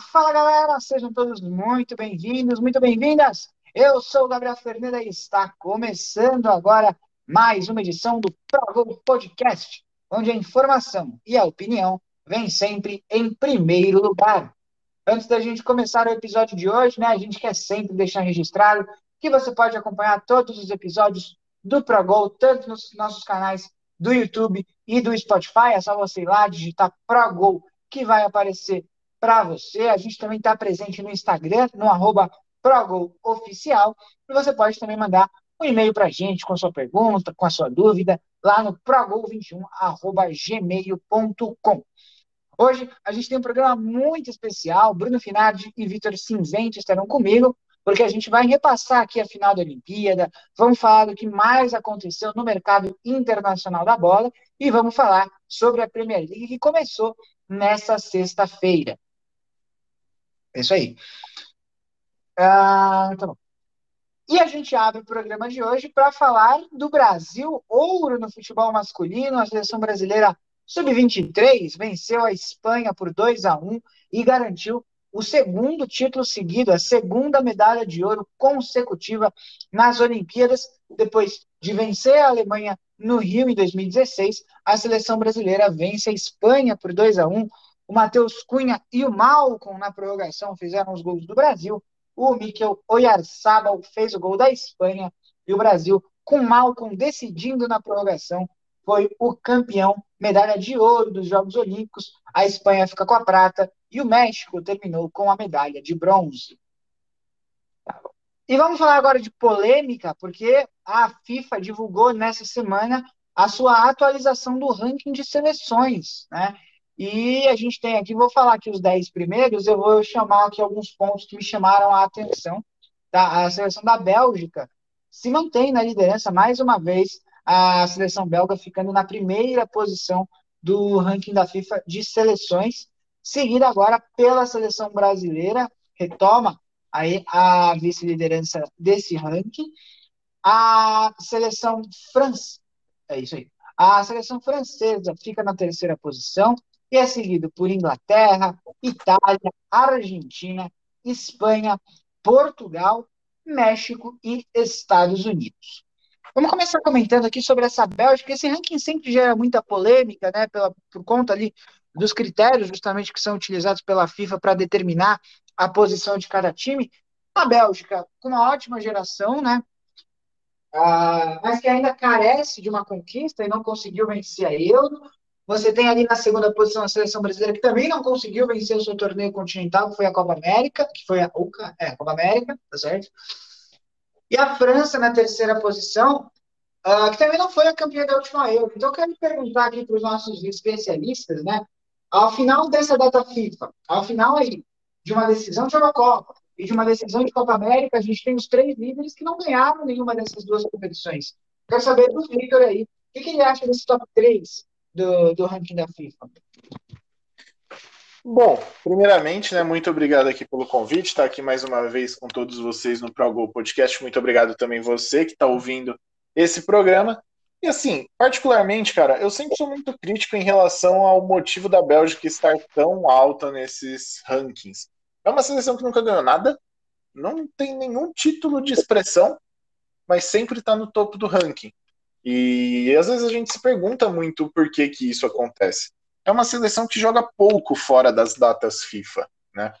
Fala, galera, sejam todos muito bem-vindos, muito bem-vindas. Eu sou o Gabriel Fernanda e está começando agora mais uma edição do ProGol Podcast, onde a informação e a opinião vêm sempre em primeiro lugar. Antes da gente começar o episódio de hoje, né, a gente quer sempre deixar registrado que você pode acompanhar todos os episódios do ProGol, tanto nos nossos canais do YouTube e do Spotify. É só você ir lá, digitar ProGol, que vai aparecer para você. A gente também está presente no Instagram, no arroba ProGolOficial. E você pode também mandar um e-mail para a gente com a sua pergunta, com a sua dúvida, lá no progol21.gmail.com. Hoje a gente tem um programa muito especial. Bruno Finardi e Vitor Cinzente estarão comigo porque a gente vai repassar aqui a final da Olimpíada, vamos falar do que mais aconteceu no mercado internacional da bola e vamos falar sobre a Premier League que começou nessa sexta-feira. É isso aí. Ah, tá bom. E a gente abre o programa de hoje para falar do Brasil, ouro no futebol masculino. A seleção brasileira sub-23 venceu a Espanha por 2 a 1 e garantiu o segundo título seguido, a segunda medalha de ouro consecutiva nas Olimpíadas, depois de vencer a Alemanha no Rio em 2016, a seleção brasileira vence a Espanha por 2 a 1. O Matheus Cunha e o Malcom na prorrogação fizeram os gols do Brasil. O Mikel Oyarzabal fez o gol da Espanha e o Brasil, com Malcom decidindo na prorrogação, foi o campeão, medalha de ouro dos Jogos Olímpicos. A Espanha fica com a prata e o México terminou com a medalha de bronze. E vamos falar agora de polêmica, porque a FIFA divulgou nessa semana a sua atualização do ranking de seleções, né? E a gente tem aqui, vou falar aqui os 10 primeiros, eu vou chamar aqui alguns pontos que me chamaram a atenção. Tá? A seleção da Bélgica se mantém na liderança mais uma vez, a seleção belga ficando na primeira posição do ranking da FIFA de seleções, seguida agora pela seleção brasileira, retoma aí a vice-liderança desse ranking. A seleção francesa, é isso aí. A seleção francesa fica na terceira posição e é seguido por Inglaterra, Itália, Argentina, Espanha, Portugal, México e Estados Unidos. Vamos começar comentando aqui sobre essa Bélgica. Esse ranking sempre gera muita polêmica, né? Pela, por conta ali dos critérios justamente que são utilizados pela FIFA para determinar a posição de cada time. A Bélgica, com uma ótima geração, né? Ah, mas que ainda carece de uma conquista e não conseguiu vencer a Euro. Você tem ali na segunda posição a seleção brasileira, que também não conseguiu vencer o seu torneio continental, que foi a Copa América, que foi a UCA, é, a Copa América, tá certo? E a França na terceira posição, uh, que também não foi a campeã da última Euro. Então, eu quero perguntar aqui para os nossos especialistas, né? Ao final dessa data FIFA, ao final aí de uma decisão de Copa e de uma decisão de Copa América, a gente tem os três líderes que não ganharam nenhuma dessas duas competições. Quero saber do Victor aí, o que, que ele acha desse top 3 do, do ranking da FIFA? Bom, primeiramente, né, muito obrigado aqui pelo convite, estar tá aqui mais uma vez com todos vocês no ProGo Podcast. Muito obrigado também você que está ouvindo esse programa. E assim, particularmente, cara, eu sempre sou muito crítico em relação ao motivo da Bélgica estar tão alta nesses rankings. É uma seleção que nunca ganhou nada, não tem nenhum título de expressão, mas sempre está no topo do ranking. E às vezes a gente se pergunta muito por que, que isso acontece é uma seleção que joga pouco fora das datas FIFA, né?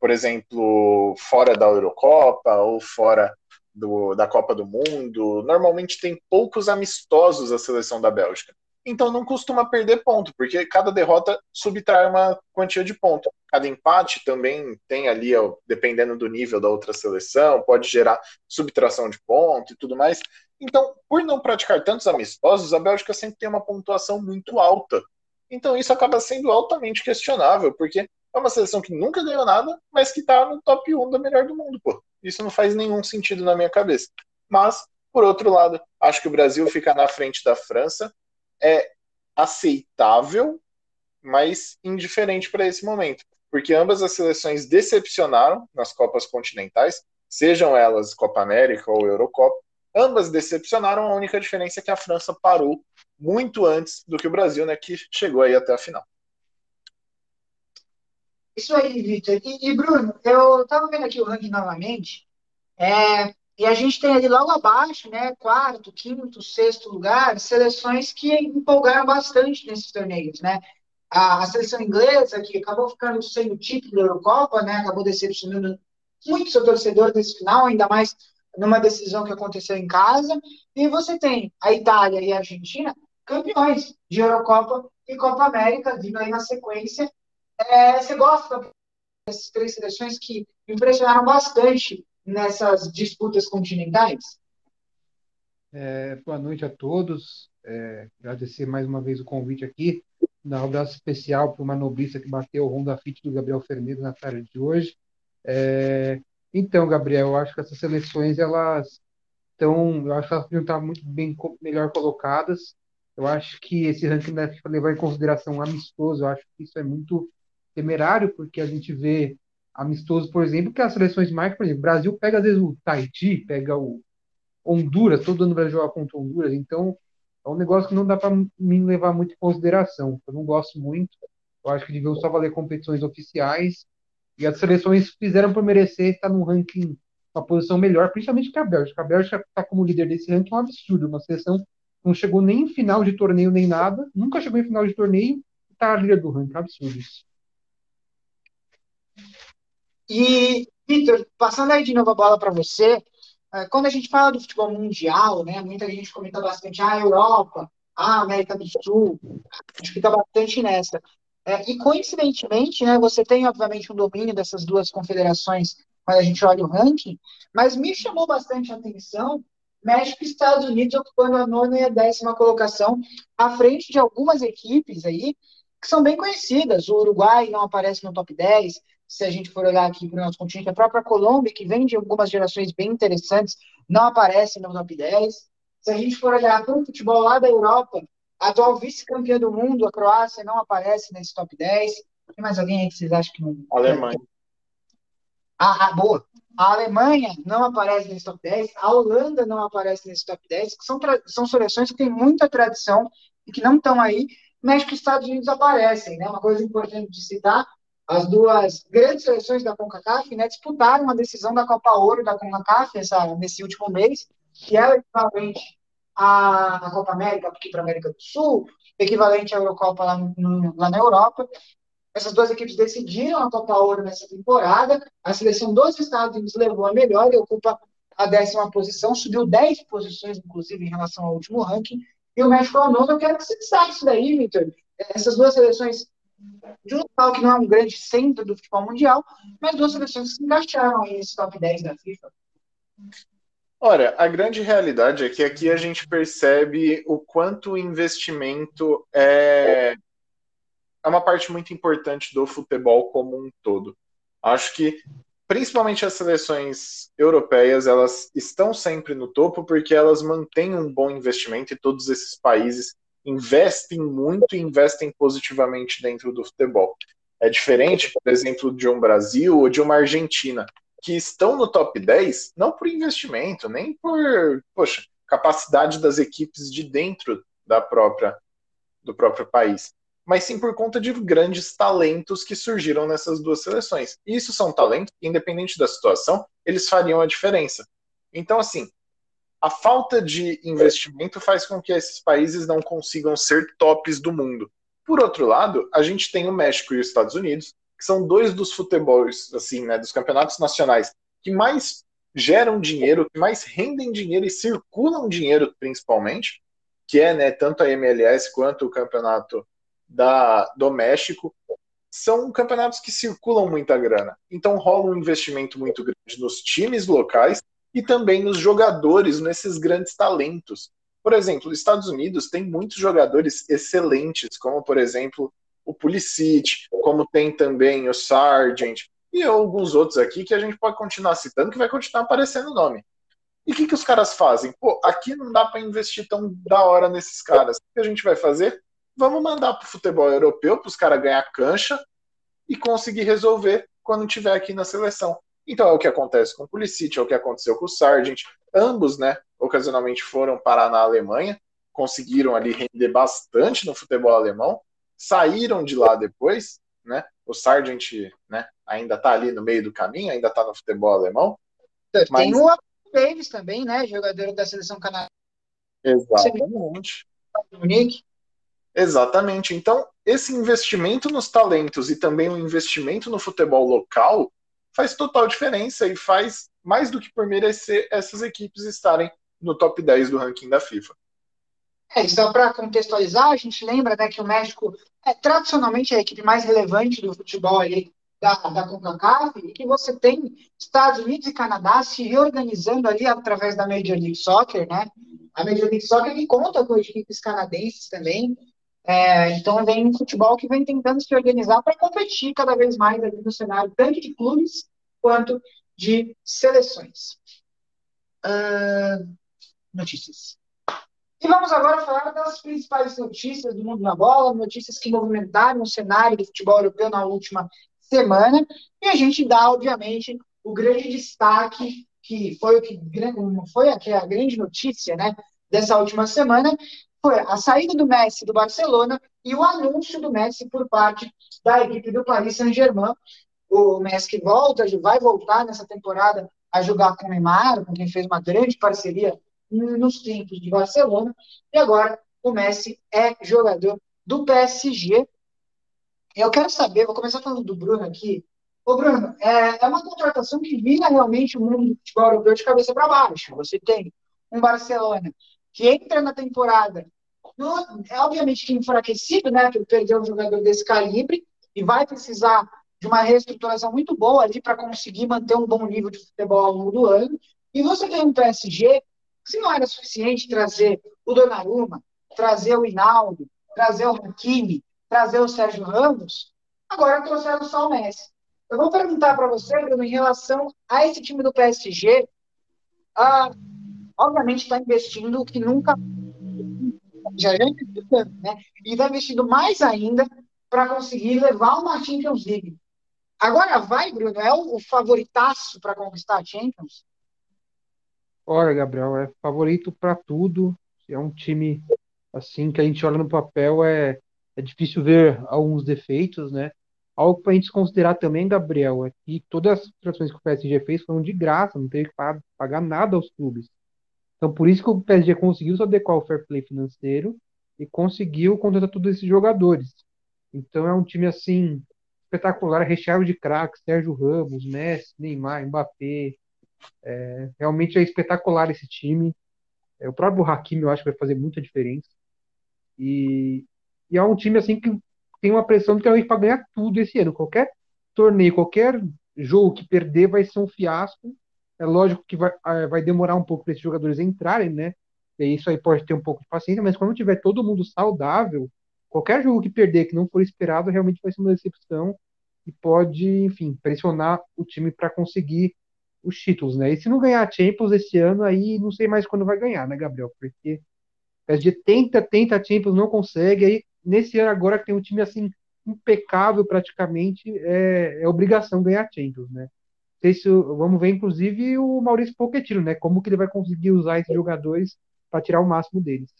Por exemplo, fora da Eurocopa ou fora do, da Copa do Mundo, normalmente tem poucos amistosos a seleção da Bélgica. Então não costuma perder ponto, porque cada derrota subtrai uma quantia de ponto. Cada empate também tem ali, dependendo do nível da outra seleção, pode gerar subtração de ponto e tudo mais. Então, por não praticar tantos amistosos, a Bélgica sempre tem uma pontuação muito alta então isso acaba sendo altamente questionável, porque é uma seleção que nunca ganhou nada, mas que está no top 1 da melhor do mundo, pô. Isso não faz nenhum sentido na minha cabeça. Mas, por outro lado, acho que o Brasil ficar na frente da França é aceitável, mas indiferente para esse momento. Porque ambas as seleções decepcionaram nas Copas continentais, sejam elas Copa América ou Eurocopa, ambas decepcionaram, a única diferença é que a França parou muito antes do que o Brasil, né, que chegou aí até a final. Isso aí, Vitor. E, e, Bruno, eu estava vendo aqui o ranking novamente, é, e a gente tem ali logo abaixo, né, quarto, quinto, sexto lugar, seleções que empolgaram bastante nesses torneios, né? A, a seleção inglesa, que acabou ficando sem o título da Eurocopa, né, acabou decepcionando muito seu torcedor nesse final, ainda mais numa decisão que aconteceu em casa. E você tem a Itália e a Argentina campeões de Eurocopa e Copa América, vindo aí na sequência, é, você gosta dessas três seleções que impressionaram bastante nessas disputas continentais? É, boa noite a todos. É, agradecer mais uma vez o convite aqui. Dar um abraço especial para uma nobrista que bateu o Honda Fit do Gabriel Ferneiro na tarde de hoje. É, então, Gabriel, eu acho que essas seleções elas estão, eu acho que elas estar muito bem melhor colocadas. Eu acho que esse ranking deve levar em consideração amistoso. Eu acho que isso é muito temerário, porque a gente vê amistoso, por exemplo, que as seleções mais, por exemplo, o Brasil pega às vezes o Tahiti, pega o Honduras, todo ano vai jogar contra Honduras, então é um negócio que não dá para me levar muito em consideração. Eu não gosto muito. Eu acho que deviam só valer competições oficiais. E as seleções fizeram por merecer estar num ranking, uma posição melhor, principalmente que a Bélgica. A Bélgica está como líder desse ranking, é um absurdo. Uma seleção não chegou nem em final de torneio nem nada, nunca chegou em final de torneio está líder do ranking. É um absurdo isso. E, Vitor, passando aí de novo a bola para você, é, quando a gente fala do futebol mundial, né, muita gente comenta bastante ah, Europa, a América do Sul, a gente fica bastante nessa. É, e coincidentemente, né, você tem obviamente um domínio dessas duas confederações quando a gente olha o ranking, mas me chamou bastante a atenção México e Estados Unidos ocupando a nona e a décima colocação, à frente de algumas equipes aí que são bem conhecidas. O Uruguai não aparece no top 10, se a gente for olhar aqui para o nosso continente, a própria Colômbia, que vem de algumas gerações bem interessantes, não aparece no top 10. Se a gente for olhar para o futebol lá da Europa, a atual vice-campeã do mundo, a Croácia, não aparece nesse top 10. Tem mais alguém aí que vocês acham que não. Alemanha. Ah, ah, boa. A Alemanha não aparece nesse top 10, a Holanda não aparece nesse top 10, que são, são seleções que têm muita tradição e que não estão aí. México e Estados Unidos aparecem, né? Uma coisa importante de citar as duas grandes seleções da CONCACAF né, disputaram a decisão da Copa Ouro da CONCACAF essa, nesse último mês, que é o equivalente à, Copa América aqui para a América do Sul, equivalente à Eurocopa lá, no, lá na Europa. Essas duas equipes decidiram a Copa Ouro nessa temporada. A seleção dos Estados Unidos levou a melhor e ocupa a décima posição, subiu 10 posições, inclusive, em relação ao último ranking. E o México ao nono. Eu quero que você destaque isso daí, Victor. Essas duas seleções de um local que não é um grande centro do futebol mundial, mas duas seleções que se encaixaram aí nesse top 10 da FIFA. Olha, a grande realidade é que aqui a gente percebe o quanto o investimento é, é uma parte muito importante do futebol como um todo. Acho que principalmente as seleções europeias, elas estão sempre no topo porque elas mantêm um bom investimento e todos esses países investem muito e investem positivamente dentro do futebol. É diferente, por exemplo, de um Brasil ou de uma Argentina, que estão no top 10 não por investimento, nem por, poxa, capacidade das equipes de dentro da própria do próprio país, mas sim por conta de grandes talentos que surgiram nessas duas seleções. E isso são talentos que, independente da situação, eles fariam a diferença. Então, assim, a falta de investimento faz com que esses países não consigam ser tops do mundo. Por outro lado, a gente tem o México e os Estados Unidos, que são dois dos futebols, assim, né, dos campeonatos nacionais que mais geram dinheiro, que mais rendem dinheiro e circulam dinheiro, principalmente, que é, né, tanto a MLS quanto o campeonato da, do México, são campeonatos que circulam muita grana. Então rola um investimento muito grande nos times locais e também nos jogadores, nesses grandes talentos. Por exemplo, os Estados Unidos tem muitos jogadores excelentes, como por exemplo o Pulisic, como tem também o Sargent e alguns outros aqui que a gente pode continuar citando, que vai continuar aparecendo o nome. E o que, que os caras fazem? Pô, aqui não dá para investir tão da hora nesses caras. O que a gente vai fazer? Vamos mandar para o futebol europeu, para os caras ganhar cancha e conseguir resolver quando tiver aqui na seleção. Então é o que acontece com o Pulisic, é o que aconteceu com o Sargent. Ambos, né, ocasionalmente foram parar na Alemanha, conseguiram ali render bastante no futebol alemão, saíram de lá depois, né? o Sargent né, ainda está ali no meio do caminho, ainda está no futebol alemão. Tem mas... o Davis também, né? Jogador da seleção canadense. Exatamente. Exatamente. Então, esse investimento nos talentos e também o investimento no futebol local faz total diferença e faz mais do que por merecer essas equipes estarem no top 10 do ranking da FIFA. É, só para contextualizar, a gente lembra né, que o México é tradicionalmente a equipe mais relevante do futebol ali da, da CONCACAF e que você tem Estados Unidos e Canadá se reorganizando ali através da Major League Soccer, né? A Major League Soccer que conta com equipes canadenses também. É, então vem um futebol que vem tentando se organizar para competir cada vez mais ali no cenário tanto de clubes quanto de seleções. Uh, notícias. E vamos agora falar das principais notícias do mundo na bola, notícias que movimentaram o cenário do futebol europeu na última semana. E a gente dá, obviamente, o grande destaque, que foi o que foi aqui a grande notícia né, dessa última semana, foi a saída do Messi do Barcelona e o anúncio do Messi por parte da equipe do Paris Saint-Germain. O Messi que volta, vai voltar nessa temporada a jogar com o Neymar, com quem fez uma grande parceria nos tempos de Barcelona, e agora o Messi é jogador do PSG. Eu quero saber, vou começar falando do Bruno aqui. Ô, Bruno, é, é uma contratação que vira realmente o mundo do futebol europeu de cabeça para baixo. Você tem um Barcelona que entra na temporada, no, é obviamente que enfraquecido, né? Que perdeu um jogador desse calibre e vai precisar de uma reestruturação muito boa ali para conseguir manter um bom nível de futebol ao longo do ano. E você tem um PSG se não era suficiente trazer o Donnarumma, trazer o Hinaldo, trazer o Hakimi, trazer o Sérgio Ramos, agora trouxeram só o Messi. Eu vou perguntar para você, Bruno, em relação a esse time do PSG, ah, obviamente está investindo o que nunca já já né? E está investindo mais ainda para conseguir levar uma Champions League. Agora vai, Bruno, é o favoritaço para conquistar a Champions? Olha, Gabriel, é favorito para tudo. É um time assim que a gente olha no papel é, é difícil ver alguns defeitos, né? Algo para a gente considerar também, Gabriel, é que todas as transferências que o PSG fez foram de graça, não teve que pagar nada aos clubes. Então, por isso que o PSG conseguiu se adequar ao fair play financeiro e conseguiu contratar todos esses jogadores. Então, é um time assim espetacular, recheado de craques, Sérgio Ramos, Messi, Neymar, Mbappé, é, realmente é espetacular esse time. É, o próprio Hakimi eu acho que vai fazer muita diferença. E, e é um time assim que tem uma pressão de que para ganhar tudo esse ano. Qualquer torneio, qualquer jogo que perder vai ser um fiasco. É lógico que vai, é, vai demorar um pouco para esses jogadores entrarem, né? E isso aí pode ter um pouco de paciência, mas quando tiver todo mundo saudável, qualquer jogo que perder que não for esperado realmente vai ser uma decepção e pode, enfim, pressionar o time para conseguir os títulos, né? E se não ganhar a Champions esse ano, aí não sei mais quando vai ganhar, né, Gabriel? Porque o PSG tenta, tenta a Champions, não consegue, aí nesse ano agora que tem um time assim impecável praticamente, é, é obrigação ganhar a Champions, né? Sei se, vamos ver, inclusive, o Maurício Pochettino, né? Como que ele vai conseguir usar esses jogadores para tirar o máximo deles.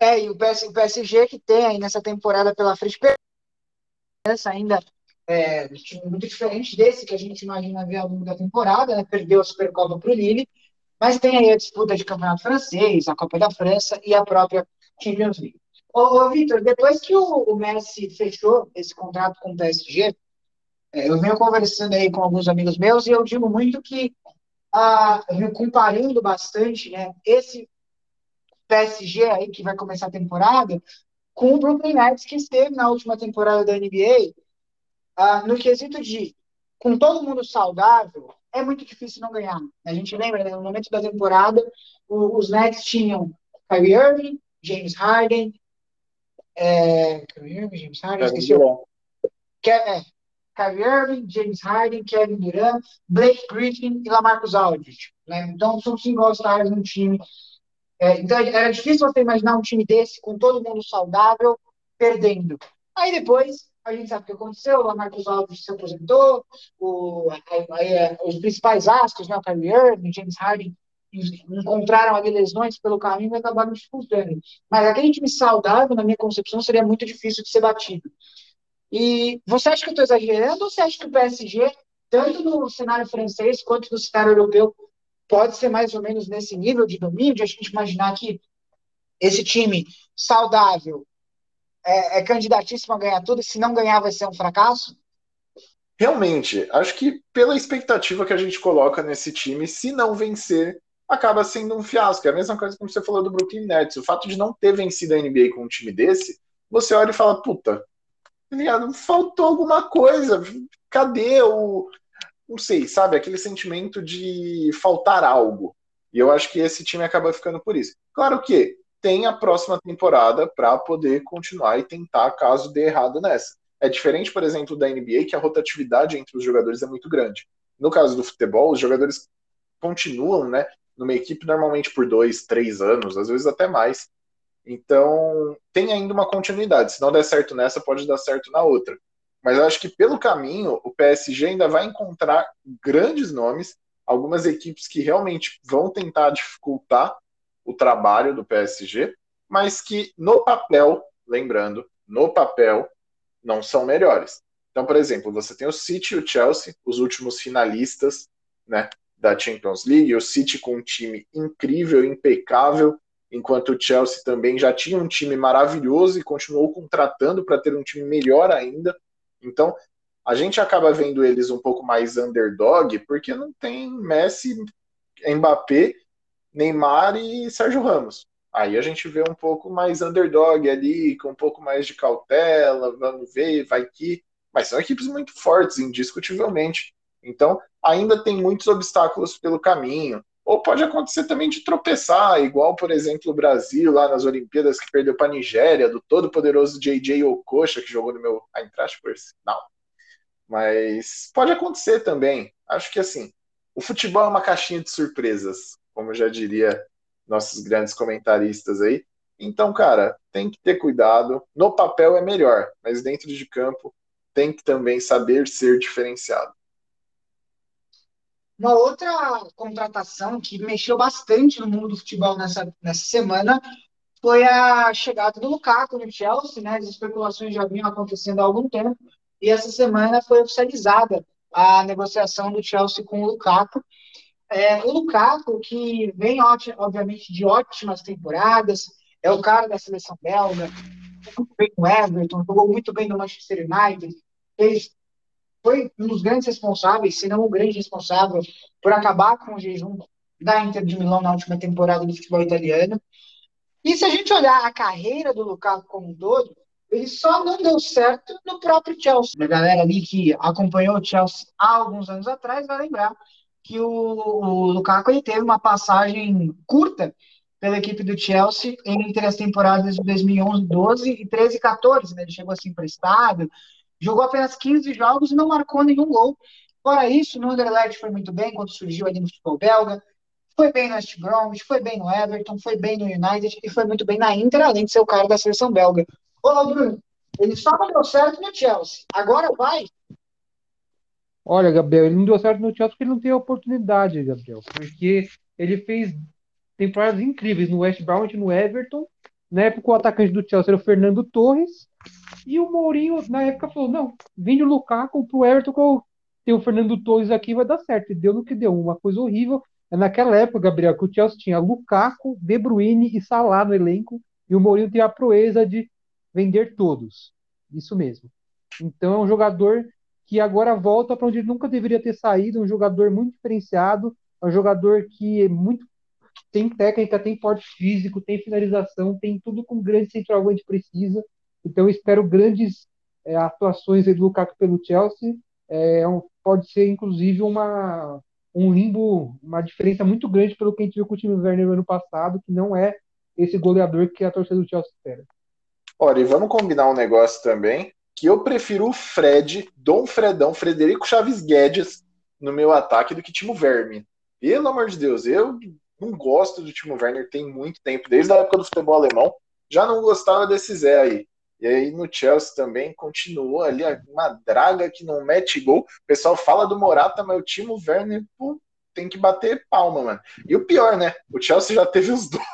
É, e o PSG que tem aí nessa temporada pela frente, ainda é, muito diferente desse que a gente imagina ver ao longo da temporada, né? perdeu a Supercopa para o Lille, mas tem aí a disputa de campeonato francês, a Copa da França e a própria Champions League. Ô, ô Vitor, depois que o, o, Messi fechou esse contrato com o PSG, é, eu venho conversando aí com alguns amigos meus e eu digo muito que, ah, comparando bastante né, esse PSG aí que vai começar a temporada com o Brooklyn Nets que esteve na última temporada da NBA ah, no quesito de com todo mundo saudável, é muito difícil não ganhar. A gente lembra, né, no momento da temporada, o, os Nets tinham Kyrie Irving, James Harden, é, Kyrie Irving, James Harden, esqueci o que, é, Kyrie Irving, James Harden, Kevin Durant, Blake Griffin e Lamarcus Aldridge. Né? Então, são cinco All-Stars no time. É, então, era difícil você imaginar um time desse, com todo mundo saudável, perdendo. Aí depois, a gente sabe o que aconteceu, o Marcos Alves se aposentou, o, os principais astros, né, o Kyrie Irving, James Harden, encontraram ali lesões pelo caminho e acabaram disputando. Mas aquele time saudável, na minha concepção, seria muito difícil de ser batido. E você acha que eu estou exagerando ou você acha que o PSG, tanto no cenário francês quanto no cenário europeu, pode ser mais ou menos nesse nível de domínio, de a gente imaginar que esse time saudável é, é candidatíssimo a ganhar tudo, se não ganhar vai ser um fracasso? Realmente, acho que pela expectativa que a gente coloca nesse time, se não vencer, acaba sendo um fiasco. É a mesma coisa que você falou do Brooklyn Nets. O fato de não ter vencido a NBA com um time desse, você olha e fala, puta, tá faltou alguma coisa. Cadê o. Não sei, sabe? Aquele sentimento de faltar algo. E eu acho que esse time acaba ficando por isso. Claro que tem a próxima temporada para poder continuar e tentar caso dê errado nessa. É diferente, por exemplo, da NBA, que a rotatividade entre os jogadores é muito grande. No caso do futebol, os jogadores continuam, né, numa equipe normalmente por dois, três anos, às vezes até mais. Então, tem ainda uma continuidade. Se não der certo nessa, pode dar certo na outra. Mas eu acho que pelo caminho, o PSG ainda vai encontrar grandes nomes, algumas equipes que realmente vão tentar dificultar o trabalho do PSG, mas que no papel, lembrando, no papel, não são melhores. Então, por exemplo, você tem o City e o Chelsea, os últimos finalistas né, da Champions League, o City com um time incrível, impecável, enquanto o Chelsea também já tinha um time maravilhoso e continuou contratando para ter um time melhor ainda. Então, a gente acaba vendo eles um pouco mais underdog, porque não tem Messi, Mbappé Neymar e Sérgio Ramos. Aí a gente vê um pouco mais underdog ali, com um pouco mais de cautela, vamos ver, vai que. Mas são equipes muito fortes, indiscutivelmente. Então, ainda tem muitos obstáculos pelo caminho. Ou pode acontecer também de tropeçar, igual, por exemplo, o Brasil lá nas Olimpíadas, que perdeu para a Nigéria, do todo-poderoso JJ Okocha, que jogou no meu Eintracht por sinal. Mas pode acontecer também. Acho que assim, o futebol é uma caixinha de surpresas como já diria nossos grandes comentaristas aí. Então, cara, tem que ter cuidado. No papel é melhor, mas dentro de campo tem que também saber ser diferenciado. Uma outra contratação que mexeu bastante no mundo do futebol nessa, nessa semana foi a chegada do Lukaku no Chelsea, né? As especulações já vinham acontecendo há algum tempo e essa semana foi oficializada a negociação do Chelsea com o Lukaku. É, o Lukaku, que vem, obviamente, de ótimas temporadas, é o cara da seleção belga, muito bem no Everton, jogou muito bem no Manchester United, fez, foi um dos grandes responsáveis, se não o grande responsável, por acabar com o jejum da Inter de Milão na última temporada do futebol italiano. E se a gente olhar a carreira do Lukaku como um todo, ele só não deu certo no próprio Chelsea. A galera ali que acompanhou o Chelsea há alguns anos atrás vai lembrar que o, o Lukaku ele teve uma passagem curta pela equipe do Chelsea entre as temporadas de 2011, 12 e 13 14, né? Ele chegou assim emprestado, jogou apenas 15 jogos e não marcou nenhum gol. Fora isso, no Anderlecht foi muito bem quando surgiu ali no futebol belga, foi bem no West Bromwich, foi bem no Everton, foi bem no United e foi muito bem na Inter, além de ser o cara da seleção belga. Ô, Bruno, ele só não deu certo no Chelsea. Agora vai Olha, Gabriel, ele não deu certo no Chelsea porque ele não tem oportunidade, Gabriel. Porque ele fez temporadas incríveis no West Brom e no Everton. Na época, o atacante do Chelsea era o Fernando Torres. E o Mourinho, na época, falou: não, vende o Lukaku pro Everton, que eu tenho o Fernando Torres aqui, vai dar certo. E deu no que deu, uma coisa horrível. É naquela época, Gabriel, que o Chelsea tinha Lukaku, De Bruyne e Salah no elenco. E o Mourinho tem a proeza de vender todos. Isso mesmo. Então é um jogador que agora volta para onde ele nunca deveria ter saído, um jogador muito diferenciado, um jogador que é muito tem técnica, tem porte físico, tem finalização, tem tudo com grande centroavante precisa. Então espero grandes é, atuações do Lukaku pelo Chelsea. É, um, pode ser inclusive uma um limbo, uma diferença muito grande pelo que a gente viu com o time Werner no ano passado, que não é esse goleador que a torcida do Chelsea espera. Olha, e vamos combinar um negócio também que eu prefiro o Fred, Dom Fredão, Frederico Chaves Guedes no meu ataque do que Timo Werner. Pelo amor de Deus, eu não gosto do Timo Werner tem muito tempo, desde a época do futebol alemão, já não gostava desse Zé aí. E aí no Chelsea também continuou ali uma draga que não mete gol. O pessoal fala do Morata, mas o Timo Werner pô, tem que bater palma, mano. E o pior, né? O Chelsea já teve os dois.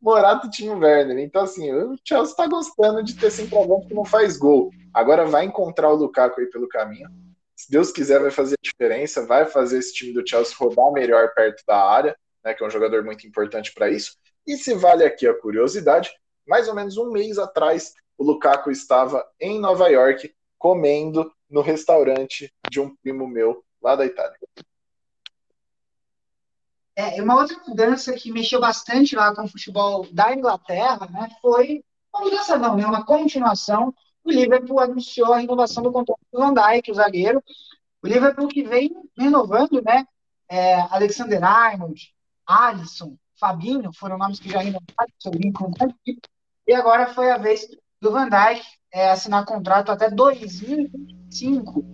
Morato tinha o Werner. Então, assim, o Chelsea tá gostando de ter centroavante que não faz gol. Agora vai encontrar o Lukaku aí pelo caminho. Se Deus quiser, vai fazer a diferença, vai fazer esse time do Chelsea rodar melhor perto da área, né, que é um jogador muito importante para isso. E se vale aqui a curiosidade, mais ou menos um mês atrás, o Lukaku estava em Nova York comendo no restaurante de um primo meu lá da Itália. É, uma outra mudança que mexeu bastante lá com o futebol da Inglaterra, né, foi uma mudança não, né, uma continuação. O Liverpool anunciou a renovação do contrato do Van Dijk, o zagueiro. O Liverpool que vem renovando, né, é, Alexander Arnold, Alisson, Fabinho, foram nomes que já renovaram e agora foi a vez do Van Dijk é, assinar contrato até 2025.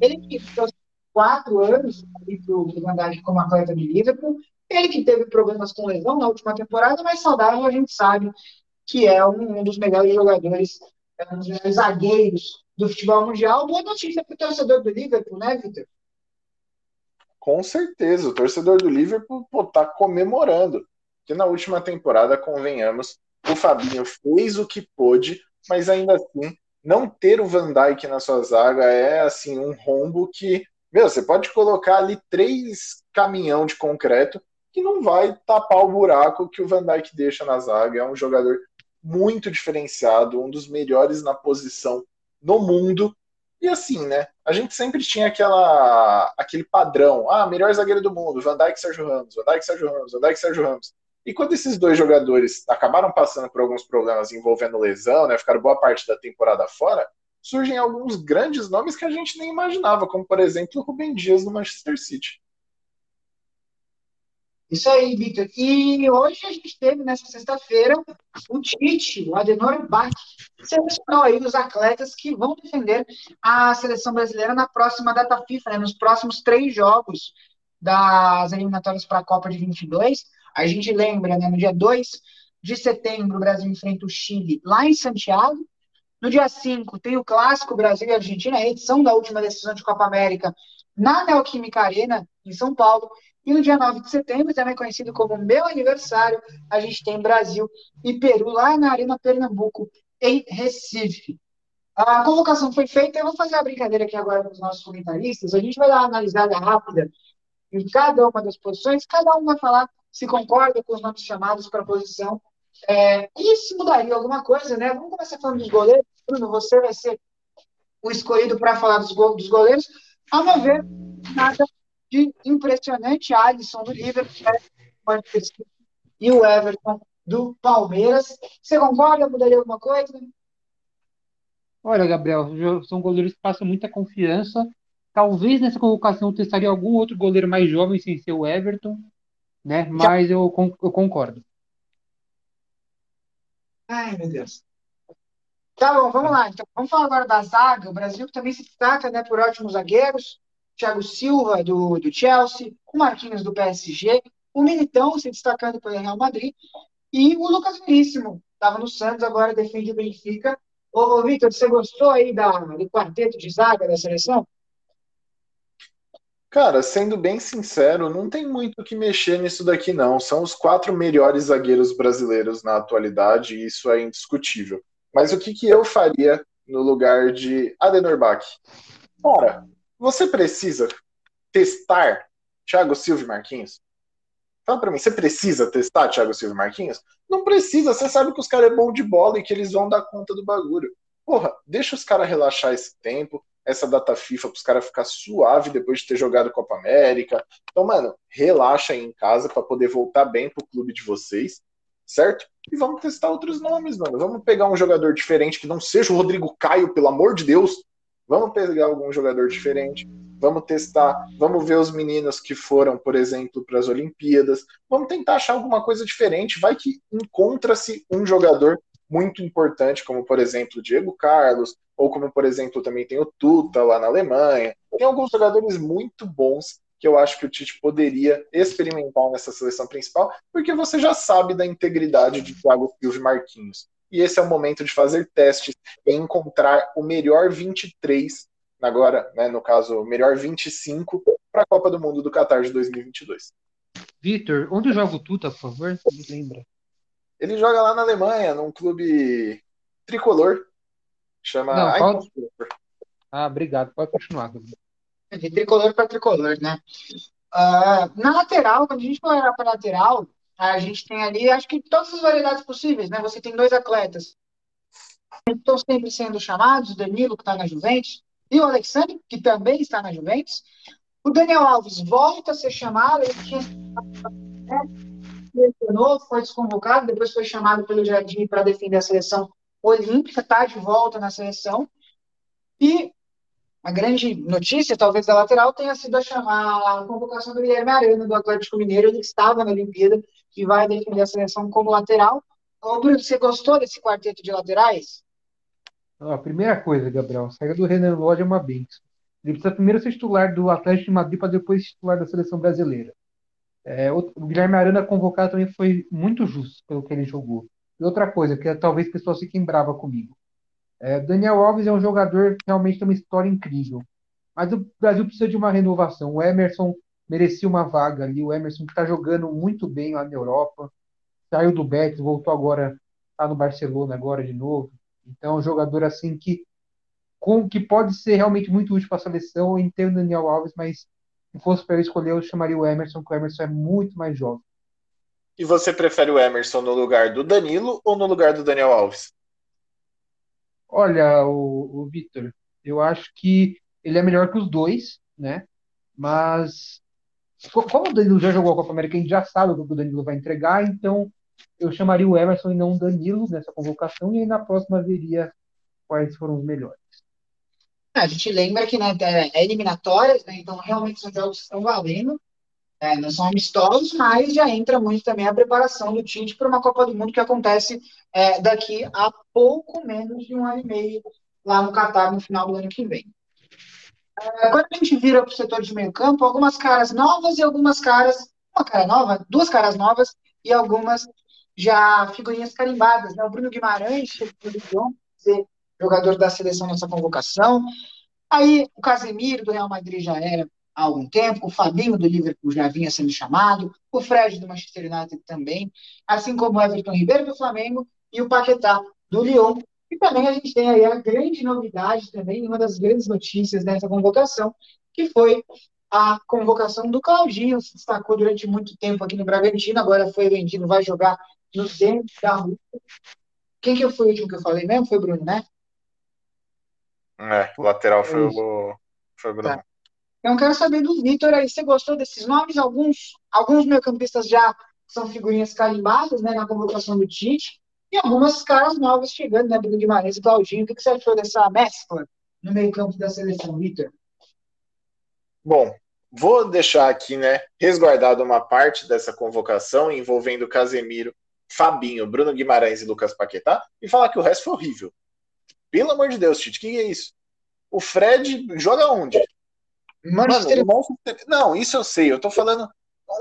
Ele que ficou quatro anos para o Van como atleta de Liverpool, ele que teve problemas com lesão na última temporada, mas saudável a gente sabe que é um, um dos melhores jogadores, é um dos melhores zagueiros do futebol mundial. Boa notícia para o torcedor do Liverpool, né, Vitor? Com certeza, o torcedor do Liverpool está comemorando. Que na última temporada, convenhamos, o Fabinho fez o que pôde, mas ainda assim, não ter o Van Dijk na sua zaga é assim um rombo que, meu, você pode colocar ali três caminhão de concreto que não vai tapar o buraco que o Van Dijk deixa na zaga. É um jogador muito diferenciado, um dos melhores na posição no mundo. E assim, né? A gente sempre tinha aquela, aquele padrão: ah, melhor zagueiro do mundo, Van Dijk, Sérgio Ramos, Van Dijk, Sérgio Ramos, Van Dijk, Sérgio Ramos. E quando esses dois jogadores acabaram passando por alguns problemas envolvendo lesão, né, ficaram boa parte da temporada fora, surgem alguns grandes nomes que a gente nem imaginava, como por exemplo o Rubem Dias no Manchester City. Isso aí, Victor. E hoje a gente teve, nessa sexta-feira, o Tite, o Adenor Bach, selecionou aí os atletas que vão defender a seleção brasileira na próxima data FIFA, né, nos próximos três jogos das eliminatórias para a Copa de 22. A gente lembra, né, no dia 2 de setembro, o Brasil enfrenta o Chile lá em Santiago. No dia 5, tem o clássico Brasil e Argentina, a edição da última decisão de Copa América na Neoquímica Arena, em São Paulo. E no dia 9 de setembro, também conhecido como meu aniversário, a gente tem Brasil e Peru lá na Arena Pernambuco, em Recife. A convocação foi feita, eu vou fazer a brincadeira aqui agora com os nossos comentaristas. A gente vai dar uma analisada rápida em cada uma das posições, cada um vai falar se concorda com os nomes chamados para a posição. É, e se mudaria alguma coisa, né? Vamos começar falando dos goleiros. Bruno, você vai ser o escolhido para falar dos, go dos goleiros. A meu ver, nada de impressionante. Alisson do Liverpool, e o Everton do Palmeiras. Você concorda? Mudaria alguma coisa? Olha, Gabriel, são goleiros que passam muita confiança. Talvez nessa convocação eu testaria algum outro goleiro mais jovem sem ser o Everton, né? Mas eu, eu concordo. Ai, meu Deus. Tá bom, vamos lá. Então, vamos falar agora da zaga. O Brasil também se destaca né, por ótimos zagueiros. Thiago Silva, do, do Chelsea, o Marquinhos, do PSG, o Militão se destacando pelo Real Madrid, e o Lucas Veríssimo, estava no Santos, agora defende o Benfica. Ô, Vitor, você gostou aí da, do quarteto de zaga da seleção? Cara, sendo bem sincero, não tem muito o que mexer nisso daqui, não. São os quatro melhores zagueiros brasileiros na atualidade, e isso é indiscutível. Mas o que, que eu faria no lugar de Adenor Bach? Cara, você precisa testar Thiago Silva e Marquinhos? Fala pra mim, você precisa testar Thiago Silva e Marquinhos? Não precisa, você sabe que os caras é bom de bola e que eles vão dar conta do bagulho. Porra, deixa os caras relaxar esse tempo, essa data FIFA para os caras ficar suave depois de ter jogado Copa América. Então, mano, relaxa aí em casa para poder voltar bem pro clube de vocês, certo? E vamos testar outros nomes, mano. Vamos pegar um jogador diferente que não seja o Rodrigo Caio, pelo amor de Deus. Vamos pegar algum jogador diferente, vamos testar, vamos ver os meninos que foram, por exemplo, para as Olimpíadas, vamos tentar achar alguma coisa diferente. Vai que encontra-se um jogador muito importante, como por exemplo Diego Carlos, ou como por exemplo também tem o Tuta lá na Alemanha. Tem alguns jogadores muito bons que eu acho que o Tite poderia experimentar nessa seleção principal, porque você já sabe da integridade de Thiago Silva e Marquinhos e esse é o momento de fazer testes e encontrar o melhor 23, agora, né, no caso, o melhor 25 para a Copa do Mundo do Qatar de 2022. Vitor, onde joga o Tuta, por favor? Me lembra. Ele joga lá na Alemanha, num clube tricolor. Chama. Não, pode... Ah, obrigado. Pode continuar. De tricolor para tricolor, né? Uh, na lateral, quando a gente for para lateral, a gente tem ali, acho que todas as variedades possíveis, né? Você tem dois atletas que estão sempre sendo chamados, o Danilo, que está na Juventus, e o Alexandre, que também está na Juventus. O Daniel Alves volta a ser chamado, ele tinha selecionou, foi desconvocado, depois foi chamado pelo Jardim para defender a seleção olímpica, está de volta na seleção. E a grande notícia, talvez, da lateral tenha sido a, chamar, a convocação do Guilherme Arana, do Atlético Mineiro, ele estava na Olimpíada e vai defender a seleção como lateral. Ô, Bruno, você gostou desse quarteto de laterais? A primeira coisa, Gabriel, a saída do Renan Lodge é uma benção. Ele precisa primeiro ser titular do Atlético de Madrid para depois ser titular da seleção brasileira. É, o Guilherme Arana convocado também foi muito justo pelo que ele jogou. E outra coisa, que talvez pessoas fiquem bravas comigo. É, Daniel Alves é um jogador que realmente tem uma história incrível. Mas o Brasil precisa de uma renovação. O Emerson merecia uma vaga ali. O Emerson que está jogando muito bem lá na Europa. Saiu do Betis, voltou agora, está no Barcelona agora de novo. Então, é um jogador assim que, com, que pode ser realmente muito útil para a seleção. Eu entendo o Daniel Alves, mas se fosse para eu escolher, eu chamaria o Emerson, porque o Emerson é muito mais jovem. E você prefere o Emerson no lugar do Danilo ou no lugar do Daniel Alves? Olha, o, o eu acho que ele é melhor que os dois, né? Mas como o Danilo já jogou a Copa América, a gente já sabe o que o Danilo vai entregar, então eu chamaria o Emerson e não o Danilo nessa convocação, e aí na próxima veria quais foram os melhores. A gente lembra que né, é, é eliminatórias, né, então realmente são jogos que estão valendo, é, não são amistosos, mas já entra muito também a preparação do Tite para uma Copa do Mundo que acontece é, daqui a pouco menos de um ano e meio lá no Catar no final do ano que vem. É, quando a gente vira para o setor de meio campo, algumas caras novas e algumas caras, uma cara nova, duas caras novas e algumas já figurinhas carimbadas. Né? O Bruno Guimarães jogador da seleção nessa convocação. Aí o Casemiro do Real Madrid já era há algum tempo, o Fabinho do Liverpool já vinha sendo chamado, o Fred do Manchester United também, assim como o Everton Ribeiro do Flamengo e o Paquetá do Lyon. E também a gente tem aí a grande novidade também, uma das grandes notícias dessa convocação, que foi a convocação do Claudinho, se destacou durante muito tempo aqui no Bragantino, agora foi vendido, vai jogar no centro da Rússia. Quem que foi o último que eu falei mesmo? Foi o Bruno, né? É, o lateral foi é o, foi o Bruno. Tá. Então, quero saber do Vitor aí, você gostou desses nomes? Alguns, alguns meio-campistas já são figurinhas carimbadas né, na convocação do Tite, e algumas caras novas chegando, né? Bruno Guimarães e Claudinho. O que, você achou dessa mescla no meio-campo da seleção, Vitor? Bom, vou deixar aqui, né, resguardado uma parte dessa convocação envolvendo Casemiro, Fabinho, Bruno Guimarães e Lucas Paquetá e falar que o resto foi horrível. Pelo amor de Deus, Tite, que é isso? O Fred joga onde? Manchester... Mano, não, isso eu sei. Eu tô falando.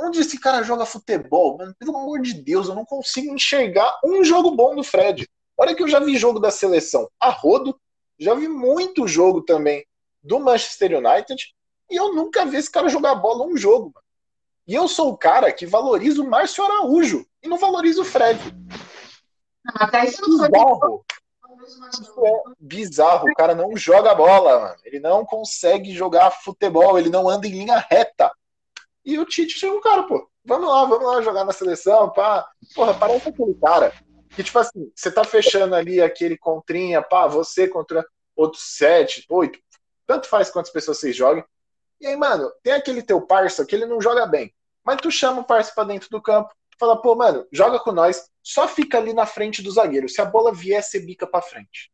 Onde esse cara joga futebol? Mano, pelo amor de Deus, eu não consigo enxergar um jogo bom do Fred. Olha que eu já vi jogo da seleção a rodo, já vi muito jogo também do Manchester United, e eu nunca vi esse cara jogar bola um jogo. Mano. E eu sou o cara que valoriza o Márcio Araújo e não valoriza o Fred. Até isso não foi. Isso é bizarro. O cara não joga bola, mano. Ele não consegue jogar futebol, ele não anda em linha reta. E o Tite chega o cara, pô, vamos lá, vamos lá jogar na seleção, pá. Porra, parece aquele cara que, tipo assim, você tá fechando ali aquele contrinha, pá, você contra outros sete, oito, tanto faz quantas pessoas vocês joguem. E aí, mano, tem aquele teu parça que ele não joga bem, mas tu chama o parça pra dentro do campo, fala, pô, mano, joga com nós, só fica ali na frente do zagueiro. Se a bola vier, você bica pra frente.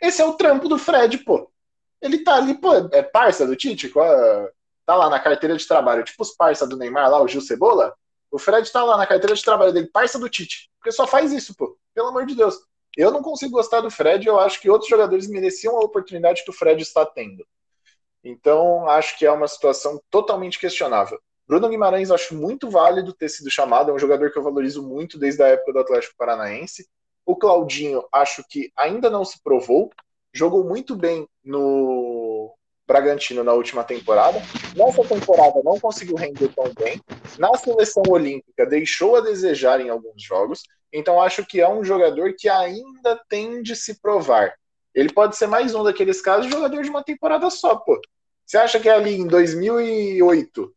Esse é o trampo do Fred, pô. Ele tá ali, pô, é parça do Tite, tá lá na carteira de trabalho, tipo os parça do Neymar lá, o Gil Cebola. O Fred tá lá na carteira de trabalho dele, parça do Tite. Porque só faz isso, pô. Pelo amor de Deus. Eu não consigo gostar do Fred, eu acho que outros jogadores mereciam a oportunidade que o Fred está tendo. Então, acho que é uma situação totalmente questionável. Bruno Guimarães acho muito válido ter sido chamado, é um jogador que eu valorizo muito desde a época do Atlético Paranaense. O Claudinho acho que ainda não se provou, jogou muito bem no, Bragantino na última temporada. Nessa temporada não conseguiu render tão bem. Na seleção olímpica deixou a desejar em alguns jogos. Então acho que é um jogador que ainda tem de se provar. Ele pode ser mais um daqueles casos jogador de uma temporada só, pô. Você acha que ali em 2008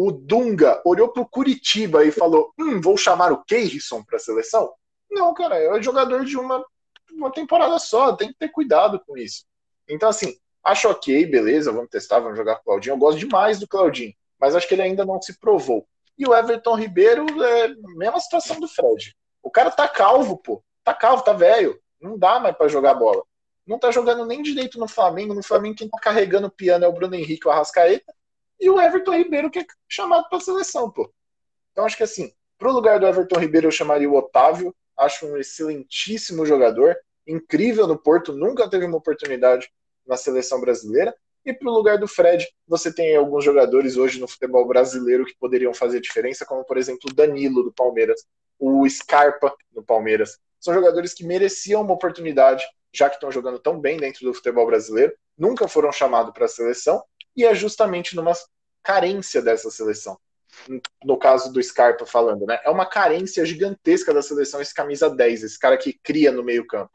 o Dunga olhou pro Curitiba e falou: Hum, vou chamar o Keirson para a seleção? Não, cara, é jogador de uma, uma temporada só, tem que ter cuidado com isso. Então, assim, acho ok, beleza, vamos testar, vamos jogar com o Claudinho. Eu gosto demais do Claudinho, mas acho que ele ainda não se provou. E o Everton Ribeiro é mesma situação do Fred. O cara tá calvo, pô. Tá calvo, tá velho. Não dá mais para jogar bola. Não tá jogando nem direito no Flamengo. No Flamengo, quem tá carregando o piano é o Bruno Henrique, o Arrascaeta. E o Everton Ribeiro, que é chamado pra seleção, pô. Então acho que assim, pro lugar do Everton Ribeiro, eu chamaria o Otávio acho um excelentíssimo jogador, incrível no Porto, nunca teve uma oportunidade na seleção brasileira. E para o lugar do Fred, você tem alguns jogadores hoje no futebol brasileiro que poderiam fazer diferença, como por exemplo o Danilo do Palmeiras, o Scarpa do Palmeiras. São jogadores que mereciam uma oportunidade, já que estão jogando tão bem dentro do futebol brasileiro, nunca foram chamados para a seleção, e é justamente numa carência dessa seleção no caso do Scarpa falando, né? É uma carência gigantesca da seleção esse camisa 10, esse cara que cria no meio-campo.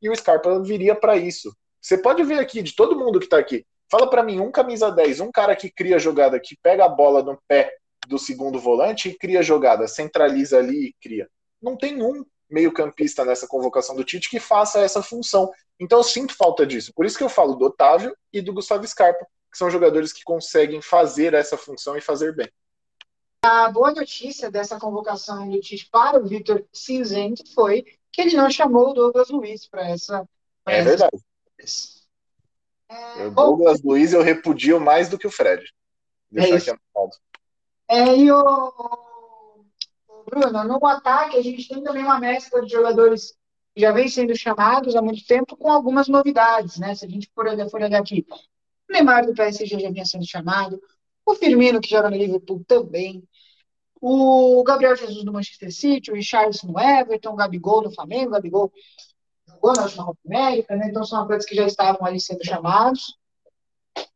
E o Scarpa viria para isso. Você pode ver aqui de todo mundo que tá aqui. Fala para mim um camisa 10, um cara que cria jogada, que pega a bola no pé do segundo volante e cria jogada, centraliza ali e cria. Não tem um meio-campista nessa convocação do Tite que faça essa função. Então eu sinto falta disso. Por isso que eu falo do Otávio e do Gustavo Scarpa, que são jogadores que conseguem fazer essa função e fazer bem. A boa notícia dessa convocação do Tite para o Vitor Cinzento foi que ele não chamou o Douglas Luiz para essa. Pra é verdade. É, o Douglas bom, Luiz eu repudio mais do que o Fred. Deixa é aqui É, e o, o, Bruno, no ataque a gente tem também uma mescla de jogadores que já vem sendo chamados há muito tempo com algumas novidades, né? Se a gente for olhar, for olhar aqui, o Neymar do PSG já vinha sendo chamado, o Firmino, que joga no Liverpool, também. O Gabriel Jesus do Manchester City, o Richardson no Everton, o Gabigol no Flamengo, o Gabigol jogou na última Copa América, né? Então são atletas que já estavam ali sendo chamados.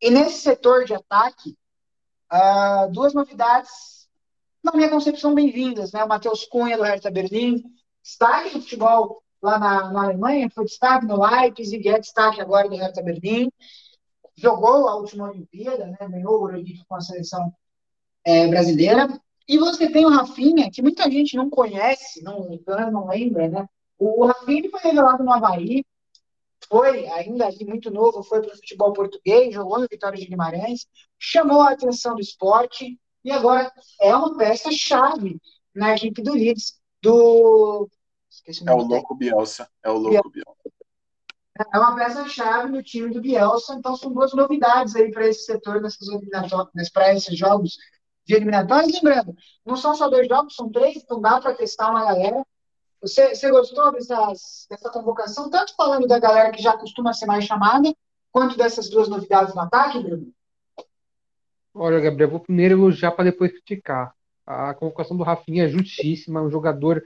E nesse setor de ataque, uh, duas novidades, na minha concepção, bem-vindas, né? O Matheus Cunha do Hertha Berlim, destaque do futebol lá na, na Alemanha, foi destaque no Leipzig, é destaque agora do Hertha Berlim jogou a última Olimpíada, né, ganhou o Olímpico com a seleção é, brasileira. E você tem o Rafinha, que muita gente não conhece, não, não lembra, né? O, o Rafinha foi revelado no Havaí, foi ainda ali muito novo, foi para o futebol português, jogou no Vitória de Guimarães, chamou a atenção do esporte e agora é uma peça-chave na equipe do Leeds, do... é o Louco Bielsa, é o Louco Bielsa é uma peça-chave no time do Bielsa, então são duas novidades aí para esse setor para esses jogos de eliminatórias. Lembrando, não são só dois jogos, são três, então dá para testar uma galera. Você, você gostou dessas, dessa convocação, tanto falando da galera que já costuma ser mais chamada, quanto dessas duas novidades no ataque, Bruno? Olha, Gabriel, vou primeiro elogiar para depois criticar. A convocação do Rafinha é justíssima, um jogador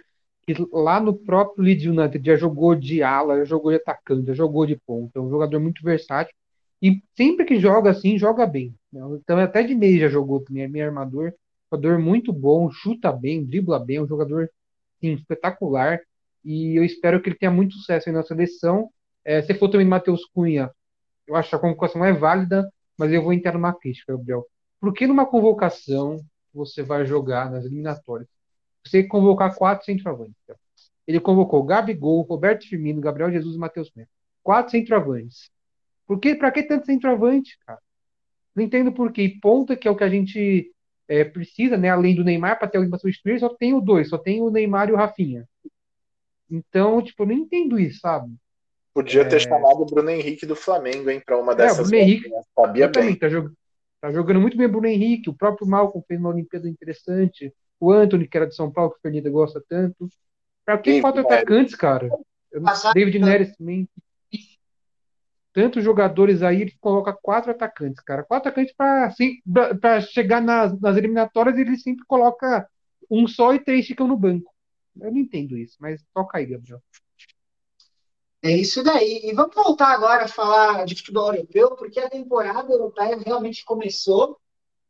que lá no próprio Leeds United já jogou de ala, já jogou de atacante, já jogou de ponta, é um jogador muito versátil e sempre que joga assim, joga bem. Né? Então até de meio já jogou também, é meio armador, jogador muito bom, chuta bem, dribla bem, um jogador sim, espetacular e eu espero que ele tenha muito sucesso aí na seleção. É, se for também Matheus Cunha, eu acho que a convocação é válida, mas eu vou entrar numa crítica, Gabriel. Por que numa convocação você vai jogar nas eliminatórias? Você convocar quatro centroavantes. Ele convocou Gabigol, Roberto Firmino, Gabriel Jesus e Matheus Melo. Quatro centroavantes. Por que, pra que tanto centroavante, cara? Não entendo por quê. E ponta, que é o que a gente é, precisa, né? Além do Neymar, para ter alguém para substituir, só tem o dois, só tem o Neymar e o Rafinha. Então, tipo, eu não entendo isso, sabe? Podia é... ter chamado o Bruno Henrique do Flamengo, hein, para uma dessas. É, o Bruno Henrique, sabia bem. Tá, jog... tá, jogando muito bem o Bruno Henrique. O próprio Malcolm fez uma Olimpíada interessante o Anthony, que era de São Paulo, que o Fernanda gosta tanto. Pra que quatro atacantes, cara? Eu não... David Neres também. Tantos jogadores aí, ele coloca quatro atacantes, cara. Quatro atacantes para assim, chegar nas, nas eliminatórias, ele sempre coloca um só e três ficam no banco. Eu não entendo isso, mas toca aí, Gabriel. É isso daí. E vamos voltar agora a falar de futebol europeu, porque a temporada europeia realmente começou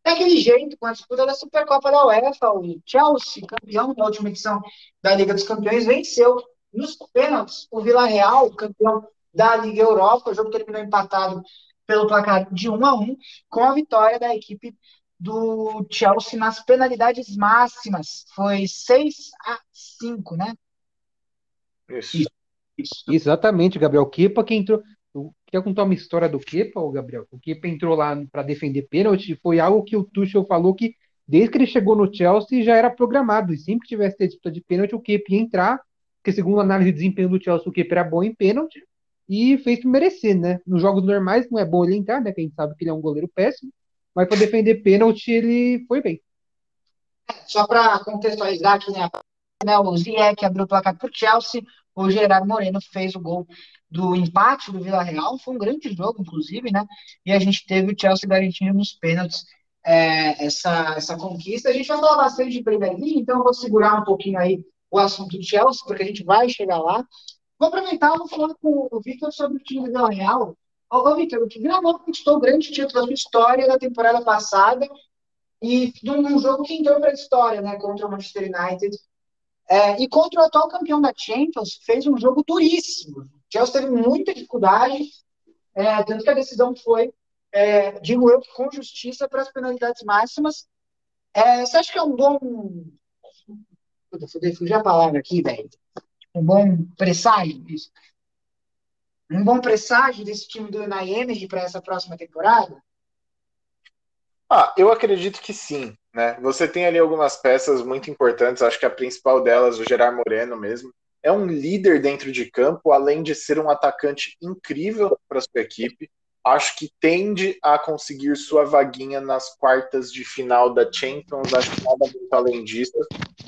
daquele jeito, com a disputa da Supercopa da UEFA. O Chelsea, campeão da última edição da Liga dos Campeões, venceu nos pênaltis o Vila Real, campeão da Liga Europa. O jogo terminou empatado pelo placar de 1 a 1, com a vitória da equipe do Chelsea nas penalidades máximas. Foi 6 a 5, né? Isso. Isso. Exatamente, Gabriel. Kepa que entrou. Quer contar uma história do Kepa, Gabriel? O Kepa entrou lá para defender pênalti. Foi algo que o Tuchel falou que desde que ele chegou no Chelsea já era programado. E sempre que tivesse disputa de pênalti, o Kepa ia entrar. Porque segundo a análise de desempenho do Chelsea, o Kepa era bom em pênalti e fez merecer, né? Nos jogos normais não é bom ele entrar, né? Que a gente sabe que ele é um goleiro péssimo, mas para defender pênalti ele foi bem. Só para contextualizar aqui, né? o Ziyech abriu o placar para o Chelsea, o Gerard Moreno fez o gol do empate do Vila Real, foi um grande jogo, inclusive, né? E a gente teve o Chelsea garantindo nos pênaltis é, essa, essa conquista. A gente vai falar bastante de Premier League, então eu vou segurar um pouquinho aí o assunto do Chelsea, porque a gente vai chegar lá. Vou aproveitar vou falar com o Victor sobre o time do Vila Real. Ô, ô Victor, o que gravou conquistou o grande título da sua história da temporada passada e num jogo que entrou para a história, né, contra o Manchester United. É, e contra o atual campeão da Champions, fez um jogo duríssimo. Chelsea teve muita dificuldade, é, tanto que a decisão foi, é, digo eu, com justiça para as penalidades máximas. É, você acha que é um bom. Puta, fugir a palavra aqui, velho um bom presságio disso? Um bom presságio desse time do Unai Emery para essa próxima temporada? Ah, eu acredito que sim, né? Você tem ali algumas peças muito importantes, acho que a principal delas, o Gerard Moreno mesmo, é um líder dentro de campo, além de ser um atacante incrível para sua equipe acho que tende a conseguir sua vaguinha nas quartas de final da Champions, acho que nada muito além disso,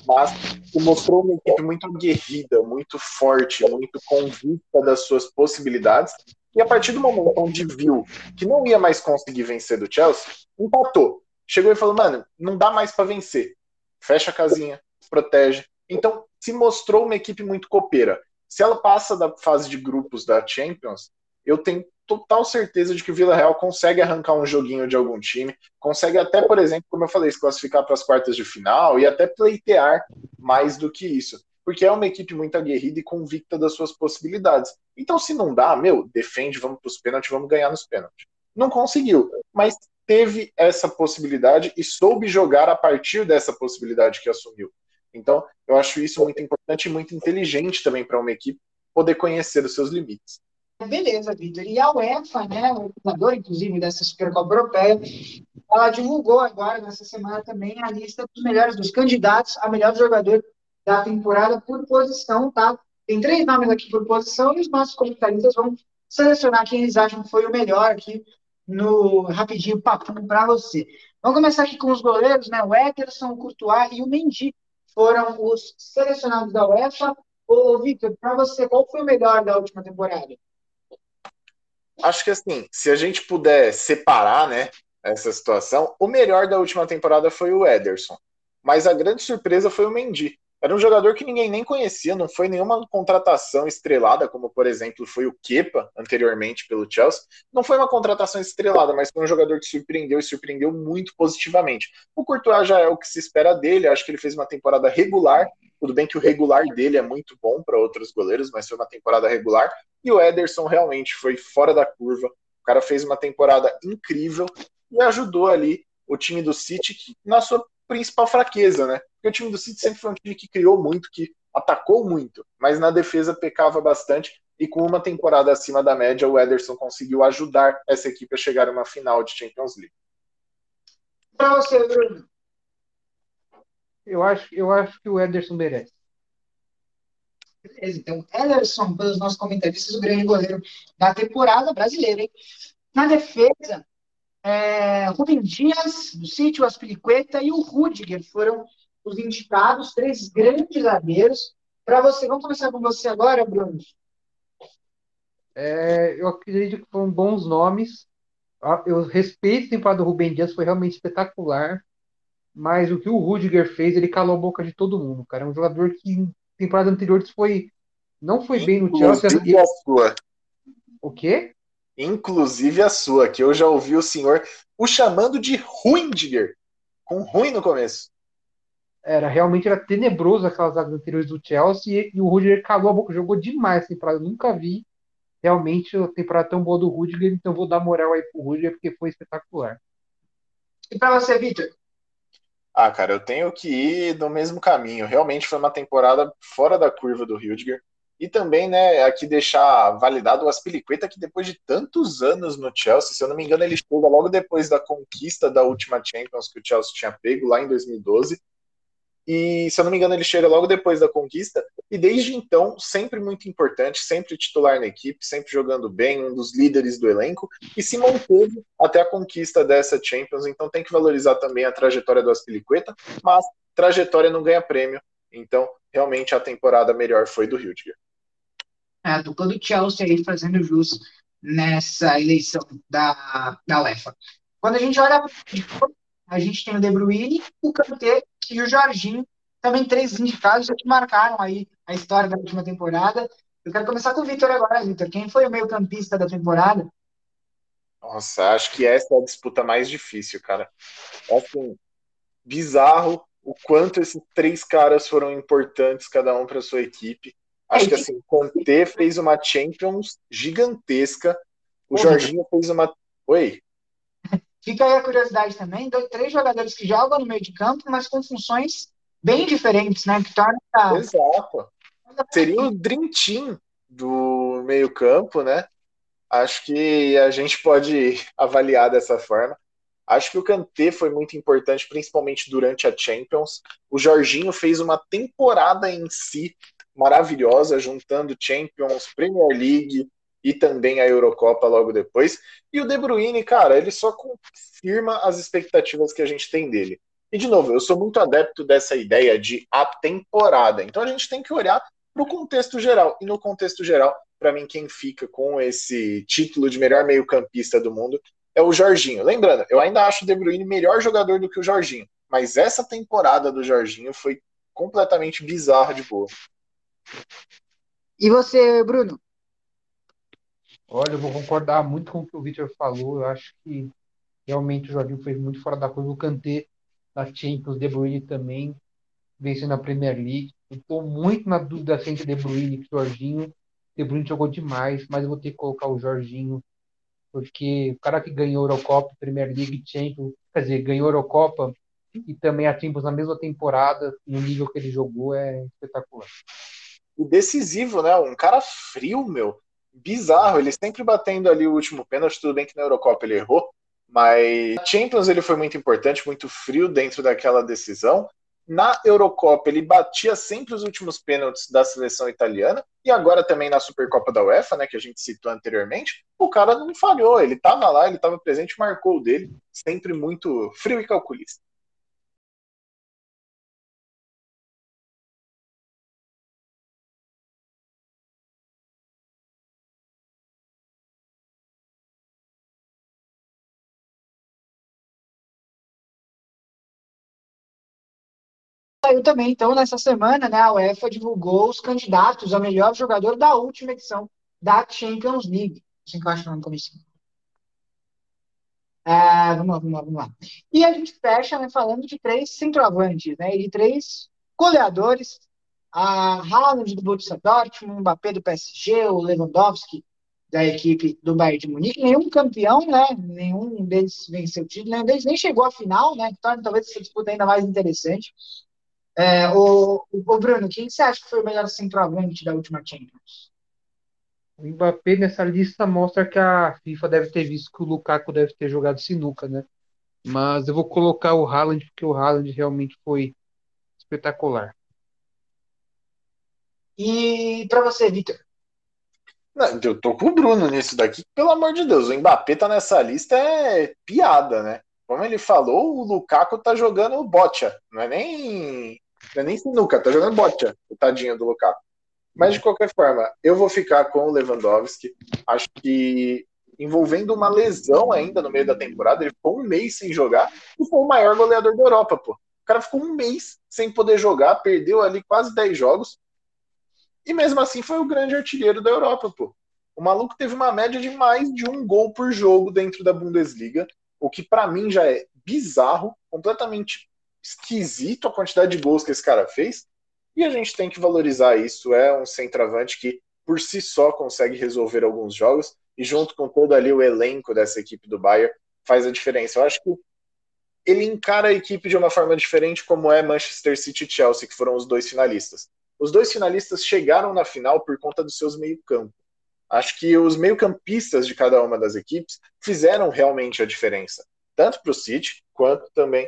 mas mostrou uma equipe muito aguerrida, muito forte, muito convicta das suas possibilidades, e a partir do momento onde viu que não ia mais conseguir vencer do Chelsea, empatou. Chegou e falou, mano, não dá mais para vencer. Fecha a casinha, protege. Então, se mostrou uma equipe muito copeira. Se ela passa da fase de grupos da Champions, eu tenho total certeza de que o Vila Real consegue arrancar um joguinho de algum time, consegue até, por exemplo, como eu falei, se classificar para as quartas de final e até pleitear mais do que isso. Porque é uma equipe muito aguerrida e convicta das suas possibilidades. Então, se não dá, meu, defende, vamos para os pênaltis, vamos ganhar nos pênaltis. Não conseguiu, mas teve essa possibilidade e soube jogar a partir dessa possibilidade que assumiu. Então, eu acho isso muito importante e muito inteligente também para uma equipe poder conhecer os seus limites. Beleza, Vitor. E a UEFA, né, o organizador, inclusive, dessa Supercopa Europeia, ela divulgou agora, nessa semana também, a lista dos melhores, dos candidatos a melhor jogador da temporada por posição, tá? Tem três nomes aqui por posição e os nossos comentaristas vão selecionar quem eles acham que foi o melhor aqui no rapidinho papo para você. Vamos começar aqui com os goleiros, né? O Ederson, o Courtois e o Mendy foram os selecionados da UEFA. Ô, Victor, para você, qual foi o melhor da última temporada? acho que assim, se a gente puder separar, né, essa situação, o melhor da última temporada foi o Ederson. Mas a grande surpresa foi o Mendy. Era um jogador que ninguém nem conhecia, não foi nenhuma contratação estrelada, como por exemplo foi o Kepa anteriormente pelo Chelsea. Não foi uma contratação estrelada, mas foi um jogador que surpreendeu e surpreendeu muito positivamente. O Courtois já é o que se espera dele, acho que ele fez uma temporada regular. Tudo bem que o regular dele é muito bom para outros goleiros, mas foi uma temporada regular. E o Ederson realmente foi fora da curva. O cara fez uma temporada incrível e ajudou ali o time do City que, na sua principal fraqueza, né? Porque o time do City sempre foi um time que criou muito, que atacou muito, mas na defesa pecava bastante. E com uma temporada acima da média, o Ederson conseguiu ajudar essa equipe a chegar a uma final de Champions League. Para você, Bruno. Eu acho, eu acho que o Ederson merece. Beleza, então, Ederson, pelos nossos comentaristas, o grande goleiro da temporada brasileira. Hein? Na defesa, é, Rubem Dias, do Sítio, Aspilicueta e o Rudiger foram os indicados, três grandes zagueiros. Para você, vamos começar com você agora, Bruno. É, eu acredito que foram bons nomes. Ah, eu respeito a temporada do Rubem Dias, foi realmente espetacular. Mas o que o Rudiger fez, ele calou a boca de todo mundo, cara. É um jogador que em temporadas anteriores foi Não foi bem no Chelsea. Inclusive a sua. O quê? Inclusive a sua, que eu já ouvi o senhor o chamando de Ruindiger, com ruim no começo. Era, realmente era tenebroso aquelas águas anteriores do Chelsea e, o Rudiger calou a boca, jogou demais essa temporada. Eu nunca vi realmente a temporada tão boa do Rudiger, então vou dar moral aí pro Rudiger porque foi espetacular. E para você, Victor? Ah, cara, eu tenho que ir no mesmo caminho. Realmente foi uma temporada fora da curva do Rudiger. E também, né, aqui deixar validado o Aspilicueta, que depois de tantos anos no Chelsea, se eu não me engano, ele chega logo depois da conquista da última Champions que o Chelsea tinha pego lá em 2012. E, se eu não me engano, ele chega logo depois da conquista. E desde então, sempre muito importante, sempre titular na equipe, sempre jogando bem, um dos líderes do elenco. E se manteve até a conquista dessa Champions. Então tem que valorizar também a trajetória do Aspilicueta. Mas trajetória não ganha prêmio. Então, realmente, a temporada melhor foi do Rudiger. É, a dupla do Chelsea aí fazendo jus nessa eleição da, da UEFA. Quando a gente olha a gente tem o De Bruyne, o Kanté e o Jorginho, também três indicados que marcaram aí a história da última temporada. Eu quero começar com o Vitor agora, Vitor. Quem foi o meio-campista da temporada? Nossa, acho que essa é a disputa mais difícil, cara. É assim, bizarro o quanto esses três caras foram importantes, cada um para sua equipe. Acho é, que assim, o Conte fez uma Champions gigantesca. O Jorginho fez uma. Oi? Fica aí a curiosidade também, dois, três jogadores que jogam no meio de campo, mas com funções bem diferentes, né? Que torna. Exato. Seria o Dream Team do meio campo, né? Acho que a gente pode avaliar dessa forma. Acho que o Kanté foi muito importante, principalmente durante a Champions. O Jorginho fez uma temporada em si maravilhosa, juntando Champions, Premier League, e também a Eurocopa logo depois. E o De Bruyne, cara, ele só confirma as expectativas que a gente tem dele. E de novo, eu sou muito adepto dessa ideia de a temporada. Então a gente tem que olhar para o contexto geral. E no contexto geral, para mim, quem fica com esse título de melhor meio-campista do mundo é o Jorginho. Lembrando, eu ainda acho o De Bruyne melhor jogador do que o Jorginho. Mas essa temporada do Jorginho foi completamente bizarra de boa. E você, Bruno? Olha, eu vou concordar muito com o que o Victor falou. Eu acho que realmente o Jorginho fez muito fora da curva. O Kanté da Champions, De Bruyne também vencendo a Premier League. Eu estou muito na dúvida entre De Bruyne e Jorginho. De Bruyne jogou demais, mas eu vou ter que colocar o Jorginho, porque o cara que ganhou a Eurocopa, Premier League, Champions, quer dizer, ganhou a Eurocopa e também a Champions na mesma temporada, no nível que ele jogou, é espetacular. O decisivo, né? Um cara frio, meu bizarro, ele sempre batendo ali o último pênalti, tudo bem que na Eurocopa ele errou, mas na Champions ele foi muito importante, muito frio dentro daquela decisão. Na Eurocopa ele batia sempre os últimos pênaltis da seleção italiana e agora também na Supercopa da UEFA, né, que a gente citou anteriormente, o cara não falhou, ele estava lá, ele estava presente, marcou o dele, sempre muito frio e calculista. Saiu também, então, nessa semana, né, a UEFA divulgou os candidatos a melhor jogador da última edição da Champions League. Eu acho no começo. É, vamos lá, vamos lá, vamos lá. E a gente fecha né, falando de três centroavantes, né, e três goleadores. A Haaland do Borussia Dortmund, o Mbappé do PSG, o Lewandowski da equipe do Bayern de Munique. Nenhum campeão, né, nenhum deles venceu o título, nenhum deles nem chegou à final, né, torna talvez essa disputa ainda mais interessante. É, o, o, Bruno, quem você acha que foi o melhor centroavante da última Champions? O Mbappé nessa lista mostra que a FIFA deve ter visto que o Lukaku deve ter jogado sinuca, né? Mas eu vou colocar o Haaland porque o Haaland realmente foi espetacular. E para você, Vitor? Eu tô com o Bruno nisso daqui, pelo amor de Deus. O Mbappé tá nessa lista é piada, né? Como ele falou, o Lukaku tá jogando bocha, não é nem não é nem sinuca, tá jogando bocha, o tadinho do Lukaku. Mas de qualquer forma, eu vou ficar com o Lewandowski. Acho que envolvendo uma lesão ainda no meio da temporada, ele ficou um mês sem jogar e foi o maior goleador da Europa, pô. O cara ficou um mês sem poder jogar, perdeu ali quase 10 jogos. E mesmo assim foi o grande artilheiro da Europa, pô. O maluco teve uma média de mais de um gol por jogo dentro da Bundesliga, o que para mim já é bizarro, completamente esquisito a quantidade de gols que esse cara fez. E a gente tem que valorizar isso. É um centroavante que por si só consegue resolver alguns jogos e junto com todo ali o elenco dessa equipe do Bayern faz a diferença. Eu acho que ele encara a equipe de uma forma diferente como é Manchester City e Chelsea, que foram os dois finalistas. Os dois finalistas chegaram na final por conta dos seus meio-campo. Acho que os meio-campistas de cada uma das equipes fizeram realmente a diferença, tanto para o City quanto também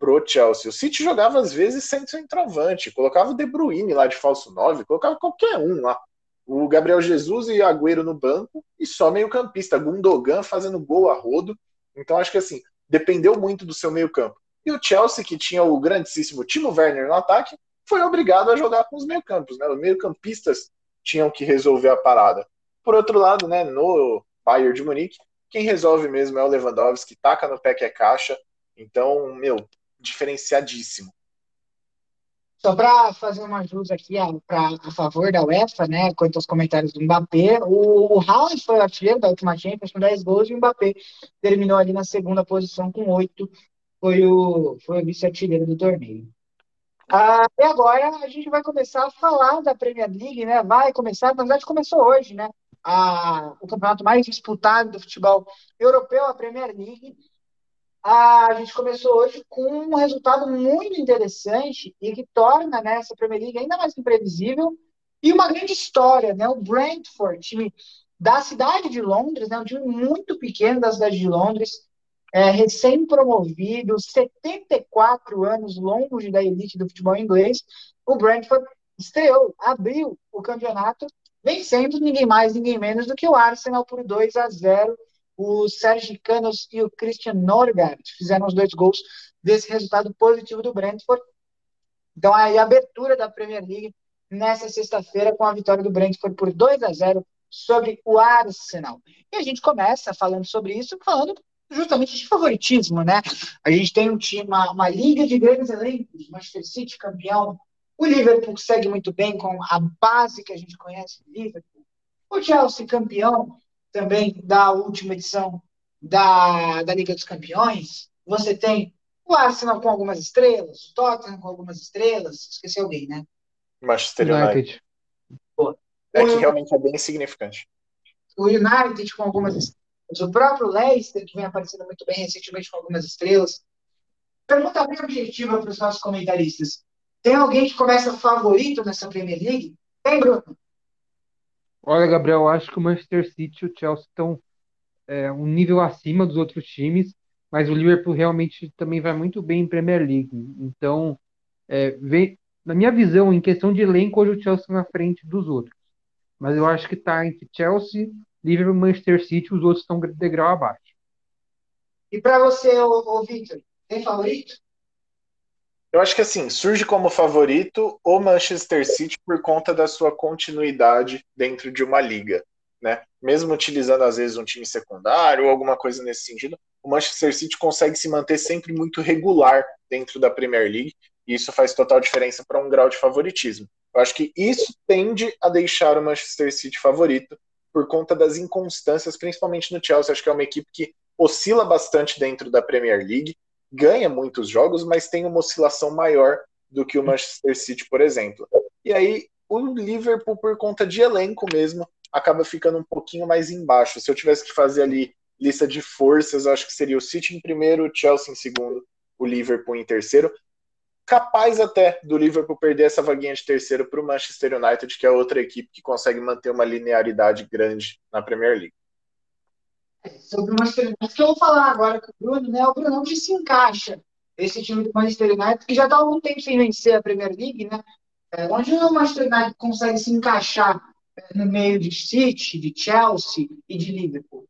para o Chelsea. O City jogava às vezes sem centroavante, colocava o De Bruyne lá de falso 9, colocava qualquer um lá. O Gabriel Jesus e Agüero no banco e só meio-campista, Gundogan fazendo gol a rodo. Então acho que assim, dependeu muito do seu meio-campo. E o Chelsea, que tinha o grandíssimo Timo Werner no ataque, foi obrigado a jogar com os meio-campos, né? Os meio-campistas tinham que resolver a parada. Por outro lado, né, no Bayern de Munique, quem resolve mesmo é o Lewandowski, taca no pé que é caixa. Então, meu, diferenciadíssimo. Só para fazer uma jus aqui a, pra, a favor da UEFA, né, quanto aos comentários do Mbappé, o, o Haaland foi o artilheiro da última Champions com 10 gols e o Mbappé terminou ali na segunda posição com 8, foi o, foi o vice-artilheiro do torneio. Ah, e agora a gente vai começar a falar da Premier League, né, vai começar, na verdade começou hoje, né, a, o campeonato mais disputado do futebol europeu, a Premier League, a gente começou hoje com um resultado muito interessante e que torna né, essa Premier League ainda mais imprevisível e uma grande história, né? O Brentford, time da cidade de Londres, né, um time muito pequeno da cidade de Londres, é, recém-promovido, 74 anos longe da elite do futebol inglês, o Brentford estreou, abriu o campeonato, vencendo ninguém mais, ninguém menos do que o Arsenal por 2 a 0 o Sérgio Canos e o Christian Norgard fizeram os dois gols desse resultado positivo do Brentford. Então, aí a abertura da Premier League nessa sexta-feira com a vitória do Brentford por 2 a 0 sobre o Arsenal. E a gente começa falando sobre isso, falando justamente de favoritismo, né? A gente tem um time, uma, uma liga de grandes elencos, Manchester City campeão, o Liverpool segue muito bem com a base que a gente conhece do Liverpool, o Chelsea campeão, também da última edição da, da Liga dos Campeões, você tem o Arsenal com algumas estrelas, o Tottenham com algumas estrelas, esqueci alguém, né? Manchester United. United. É que realmente é bem significante. O United com algumas estrelas. O próprio Leicester, que vem aparecendo muito bem recentemente com algumas estrelas. Pergunta bem objetiva para os nossos comentaristas. Tem alguém que começa favorito nessa Premier League? Tem, Bruno? Olha, Gabriel, acho que o Manchester City e o Chelsea estão é, um nível acima dos outros times, mas o Liverpool realmente também vai muito bem em Premier League. Então, é, vem, na minha visão, em questão de elenco, hoje o Chelsea está na frente dos outros. Mas eu acho que está entre Chelsea, Liverpool Manchester City, os outros estão degrau abaixo. E para você, ô, ô Victor, tem favorito? Eu acho que assim, surge como favorito o Manchester City por conta da sua continuidade dentro de uma liga, né? Mesmo utilizando às vezes um time secundário ou alguma coisa nesse sentido, o Manchester City consegue se manter sempre muito regular dentro da Premier League, e isso faz total diferença para um grau de favoritismo. Eu acho que isso tende a deixar o Manchester City favorito por conta das inconstâncias, principalmente no Chelsea. Acho que é uma equipe que oscila bastante dentro da Premier League, ganha muitos jogos, mas tem uma oscilação maior do que o Manchester City, por exemplo. E aí o Liverpool, por conta de elenco mesmo, acaba ficando um pouquinho mais embaixo. Se eu tivesse que fazer ali lista de forças, acho que seria o City em primeiro, o Chelsea em segundo, o Liverpool em terceiro. Capaz até do Liverpool perder essa vaguinha de terceiro para o Manchester United, que é outra equipe que consegue manter uma linearidade grande na Premier League sobre o Manchester United, que eu vou falar agora com o Bruno, né? O Bruno onde se encaixa esse time do Manchester United, que já está há algum tempo sem vencer a Premier League, né? É, onde o Manchester United consegue se encaixar é, no meio de City, de Chelsea e de Liverpool?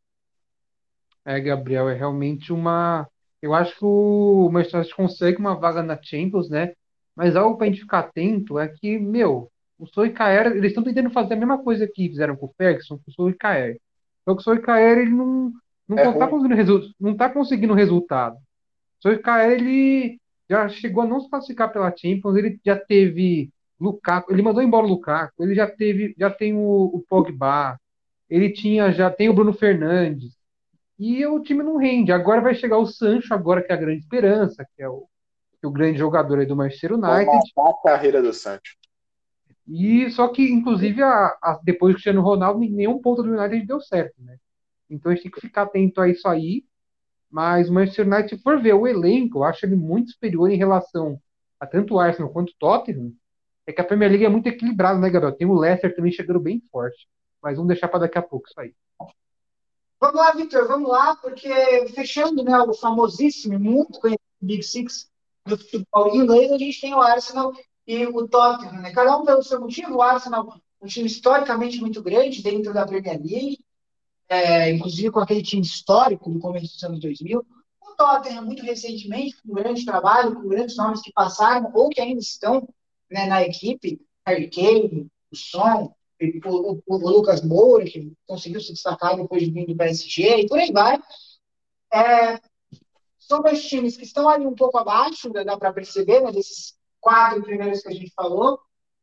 É, Gabriel, é realmente uma. Eu acho que o Manchester United consegue uma vaga na Champions, né? Mas algo para a gente ficar atento é que, meu, o Soicaer, eles estão tentando fazer a mesma coisa que fizeram com o Ferguson, com o Soicaer. Só que o Soicaer, ele não, não, é tá conseguindo resu não tá conseguindo resultado. O Soicaer, ele já chegou a não se classificar pela Champions, ele já teve Lukaku, ele mandou embora o Lukaku, ele já teve, já tem o, o Pogba, ele tinha, já tem o Bruno Fernandes, e o time não rende. Agora vai chegar o Sancho, agora que é a grande esperança, que é o, que é o grande jogador aí do Manchester United. a carreira do Sancho. E só que, inclusive, a, a, depois do Cristiano Ronaldo, nenhum ponto do United deu certo, né? Então a gente tem que ficar atento a isso aí. Mas o Manchester United, se for ver o elenco, eu acho ele muito superior em relação a tanto o Arsenal quanto o Tottenham. É que a Premier League é muito equilibrada, né, Gabriel? Tem o Leicester também chegando bem forte. Mas vamos deixar para daqui a pouco isso aí. Vamos lá, Victor, vamos lá, porque fechando né, o famosíssimo, muito conhecido Big Six do futebol inglês, a gente tem o Arsenal e o Tottenham, né? Cada um pelo seu motivo. O Arsenal, um time historicamente muito grande dentro da Premier League, é, inclusive com aquele time histórico do começo dos anos 2000. O Tottenham, muito recentemente, com um grande trabalho, com grandes nomes que passaram ou que ainda estão né, na equipe, Harry Kane, o Son, o, o, o, Lucas Moura, que conseguiu se destacar depois de vir do PSG, e por aí vai. É, são dois times que estão ali um pouco abaixo, dá para perceber, né, desses quatro primeiros que a gente falou.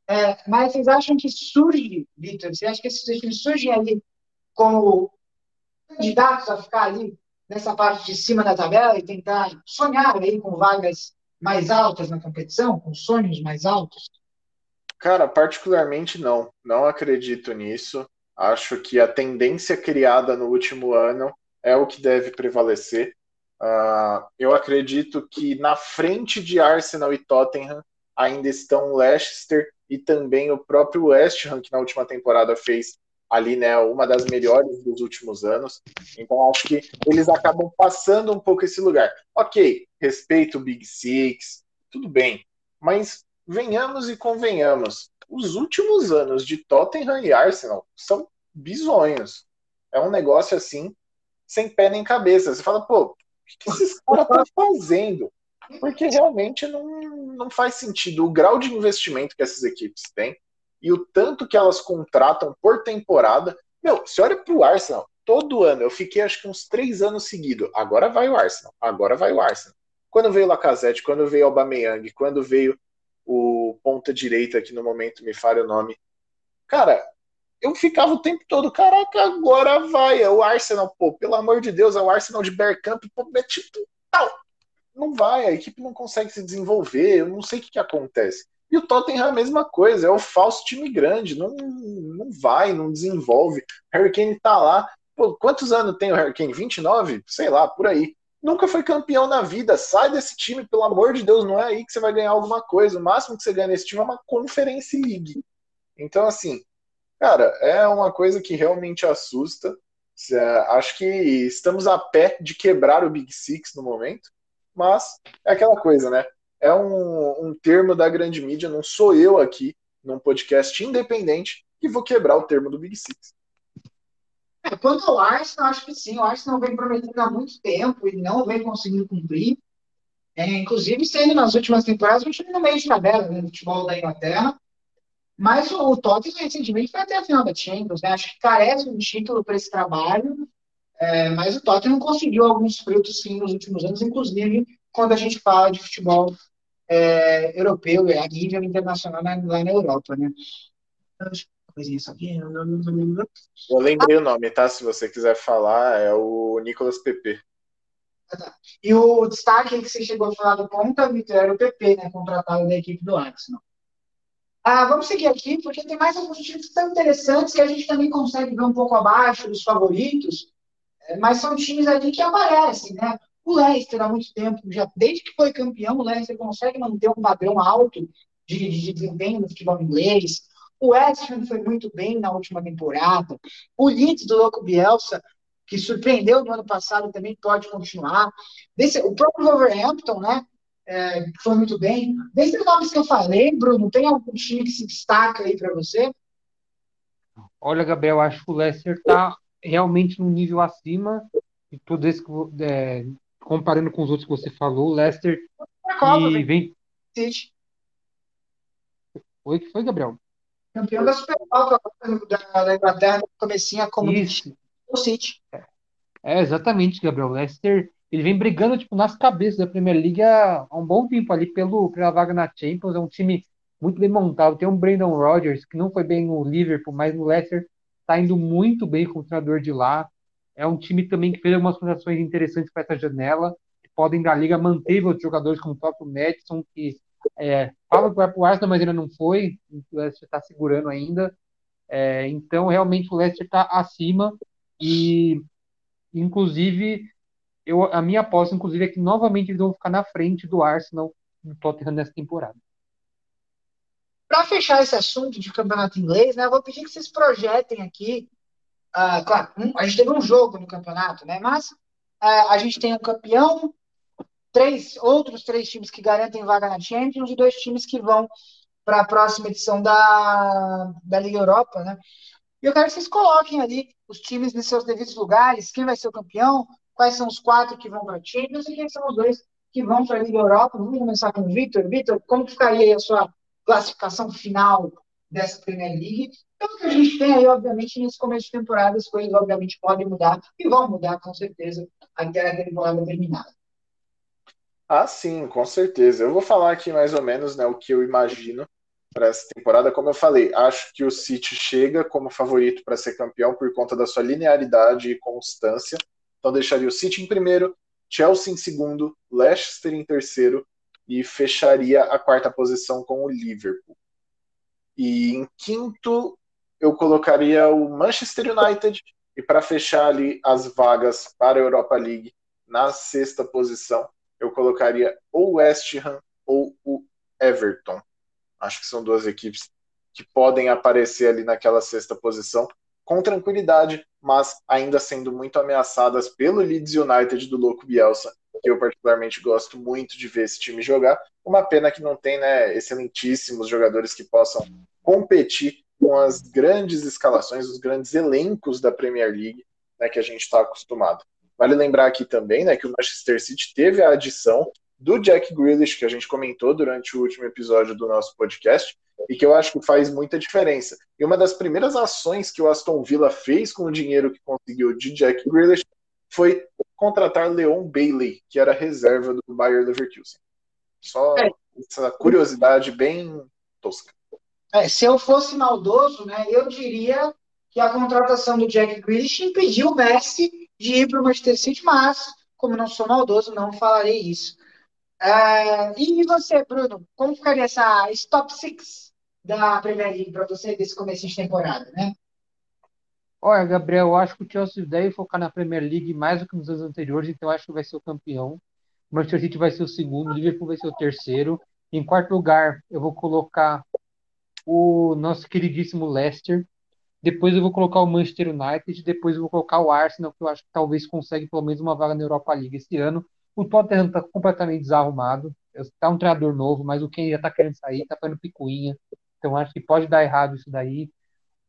É, mas vocês acham que surge, Vitor? Você acha que esses times surgem ali como candidatos a ficar ali nessa parte de cima da tabela e tentar sonhar aí com vagas mais altas na competição, com sonhos mais altos? Cara, particularmente não. Não acredito nisso. Acho que a tendência criada no último ano é o que deve prevalecer. Uh, eu acredito que na frente de Arsenal e Tottenham ainda estão Leicester e também o próprio West Ham, que na última temporada fez ali, né, uma das melhores dos últimos anos. Então acho que eles acabam passando um pouco esse lugar. Ok, respeito o Big Six, tudo bem, mas venhamos e convenhamos, os últimos anos de Tottenham e Arsenal são bizonhos. É um negócio assim, sem pé nem cabeça. Você fala, pô, o que esses caras estão fazendo? Porque realmente não, não faz sentido. O grau de investimento que essas equipes têm e o tanto que elas contratam por temporada. Meu, você olha para o Arsenal, todo ano, eu fiquei acho que uns três anos seguidos. Agora vai o Arsenal, agora vai o Arsenal. Quando veio o Lacazette, quando veio o Aubameyang, quando veio o ponta direita, que no momento me falha o nome. Cara, eu ficava o tempo todo, caraca, agora vai, é o Arsenal, pô, pelo amor de Deus, é o Arsenal de Bergkamp, pô, é tipo, não, não vai, a equipe não consegue se desenvolver, eu não sei o que, que acontece. E o Tottenham é a mesma coisa, é o falso time grande, não, não vai, não desenvolve. Harry Kane tá lá, pô, quantos anos tem o Harry Kane? 29? Sei lá, por aí. Nunca foi campeão na vida, sai desse time, pelo amor de Deus, não é aí que você vai ganhar alguma coisa. O máximo que você ganha nesse time é uma Conference League. Então, assim, Cara, é uma coisa que realmente assusta. Acho que estamos a pé de quebrar o Big Six no momento, mas é aquela coisa, né? É um, um termo da grande mídia, não sou eu aqui, num podcast independente, que vou quebrar o termo do Big Six. É, quanto ao Arsenal, acho que sim. O Arsenal vem prometendo há muito tempo e não vem conseguindo cumprir. É, inclusive, sendo nas últimas temporadas um time no meio de tabela né, no futebol da Inglaterra. Mas o, Tottenham recentemente foi até a final da Champions, né? Acho que carece de um título para esse trabalho, é, mas o Tottenham conseguiu alguns frutos sim nos últimos anos, inclusive quando a gente fala de futebol é, europeu, a nível internacional na, lá na Europa, né? Eu lembrei o nome, tá? Se você quiser falar, é o Nicolas Pepe. Ah, tá. E o destaque que você chegou a falar do ponta, Vitor, era o PP, né? Contratado da equipe do Arsenal. Ah, vamos seguir aqui, porque tem mais alguns times são interessantes que a gente também consegue ver um pouco abaixo dos favoritos, é, mas são times ali que aparecem, né? O Leicester há muito tempo, já desde que foi campeão, o Leicester consegue manter um padrão alto de, de, de desempenho no futebol inglês. O West foi muito bem na última temporada. O Leeds do Louco Bielsa, que surpreendeu no ano passado, também pode continuar. Desse, o próprio Wolverhampton, né? É, foi muito bem. Desses nomes que eu falei, Bruno, tem algum time que se destaca aí para você? Olha, Gabriel, acho que o Leicester está realmente num nível acima de tudo isso que é, comparando com os outros que você falou, o Leicester Copa, que vem. City. Oi, que foi, Gabriel? Campeão da Supercopa da, da Inglaterra, comecinha como Isso. o City. É, exatamente, Gabriel. O Leicester ele vem brigando tipo, nas cabeças da Premier League há, há um bom tempo ali pelo, pela vaga na Champions. É um time muito bem montado. Tem um Brandon Rodgers, que não foi bem no Liverpool, mas no Leicester está indo muito bem como treinador de lá. É um time também que fez algumas contratações interessantes para essa janela, que podem da liga manter outros jogadores como o próprio Madison, que é, fala que vai para o Arsenal, mas ainda não foi, o Leicester está segurando ainda. É, então, realmente, o Leicester está acima e, inclusive, eu, a minha aposta, inclusive, é que novamente eles vão ficar na frente do Arsenal do Tottenham nessa temporada. Para fechar esse assunto de campeonato inglês, né, eu vou pedir que vocês projetem aqui. Uh, claro, um, a gente teve um jogo no campeonato, né? Mas uh, a gente tem um campeão, três outros três times que garantem vaga na Champions e dois times que vão para a próxima edição da, da Liga Europa, né? E eu quero que vocês coloquem ali os times nos seus devidos lugares, quem vai ser o campeão, quais são os quatro que vão para a Champions e quem são os dois que vão para a Liga Europa. Vamos começar com o Vitor. Vitor, como ficaria a sua classificação final dessa Premier League. Então, o que a gente tem aí, obviamente, nesse começo de temporada, as coisas, obviamente, podem mudar e vão mudar, com certeza, até a temporada terminada. Ah, sim, com certeza. Eu vou falar aqui mais ou menos né, o que eu imagino para essa temporada. Como eu falei, acho que o City chega como favorito para ser campeão por conta da sua linearidade e constância. Então, deixaria o City em primeiro, Chelsea em segundo, Leicester em terceiro e fecharia a quarta posição com o Liverpool. E em quinto, eu colocaria o Manchester United, e para fechar ali as vagas para a Europa League, na sexta posição, eu colocaria ou o West Ham ou o Everton. Acho que são duas equipes que podem aparecer ali naquela sexta posição com tranquilidade, mas ainda sendo muito ameaçadas pelo Leeds United do Louco Bielsa que eu particularmente gosto muito de ver esse time jogar. Uma pena que não tem né, excelentíssimos jogadores que possam competir com as grandes escalações, os grandes elencos da Premier League né, que a gente está acostumado. Vale lembrar aqui também né, que o Manchester City teve a adição do Jack Grealish, que a gente comentou durante o último episódio do nosso podcast, e que eu acho que faz muita diferença. E uma das primeiras ações que o Aston Villa fez com o dinheiro que conseguiu de Jack Grealish foi contratar Leon Bailey, que era reserva do Bayer Leverkusen. Só é. essa curiosidade bem tosca. É, se eu fosse maldoso, né, eu diria que a contratação do Jack Grealish impediu o Messi de ir para o Manchester City, mas, como não sou maldoso, não falarei isso. É, e você, Bruno, como ficaria essa top 6 da Premier League para você desse começo de temporada, né? Olha, Gabriel, eu acho que o Chelsea deve focar na Premier League mais do que nos anos anteriores, então eu acho que vai ser o campeão. O Manchester City vai ser o segundo, o Liverpool vai ser o terceiro. Em quarto lugar, eu vou colocar o nosso queridíssimo Leicester. Depois eu vou colocar o Manchester United. Depois eu vou colocar o Arsenal, que eu acho que talvez consegue pelo menos uma vaga na Europa League esse ano. O Tottenham está completamente desarrumado. Está um treinador novo, mas o Ken já está querendo sair, está fazendo picuinha. Então acho que pode dar errado isso daí.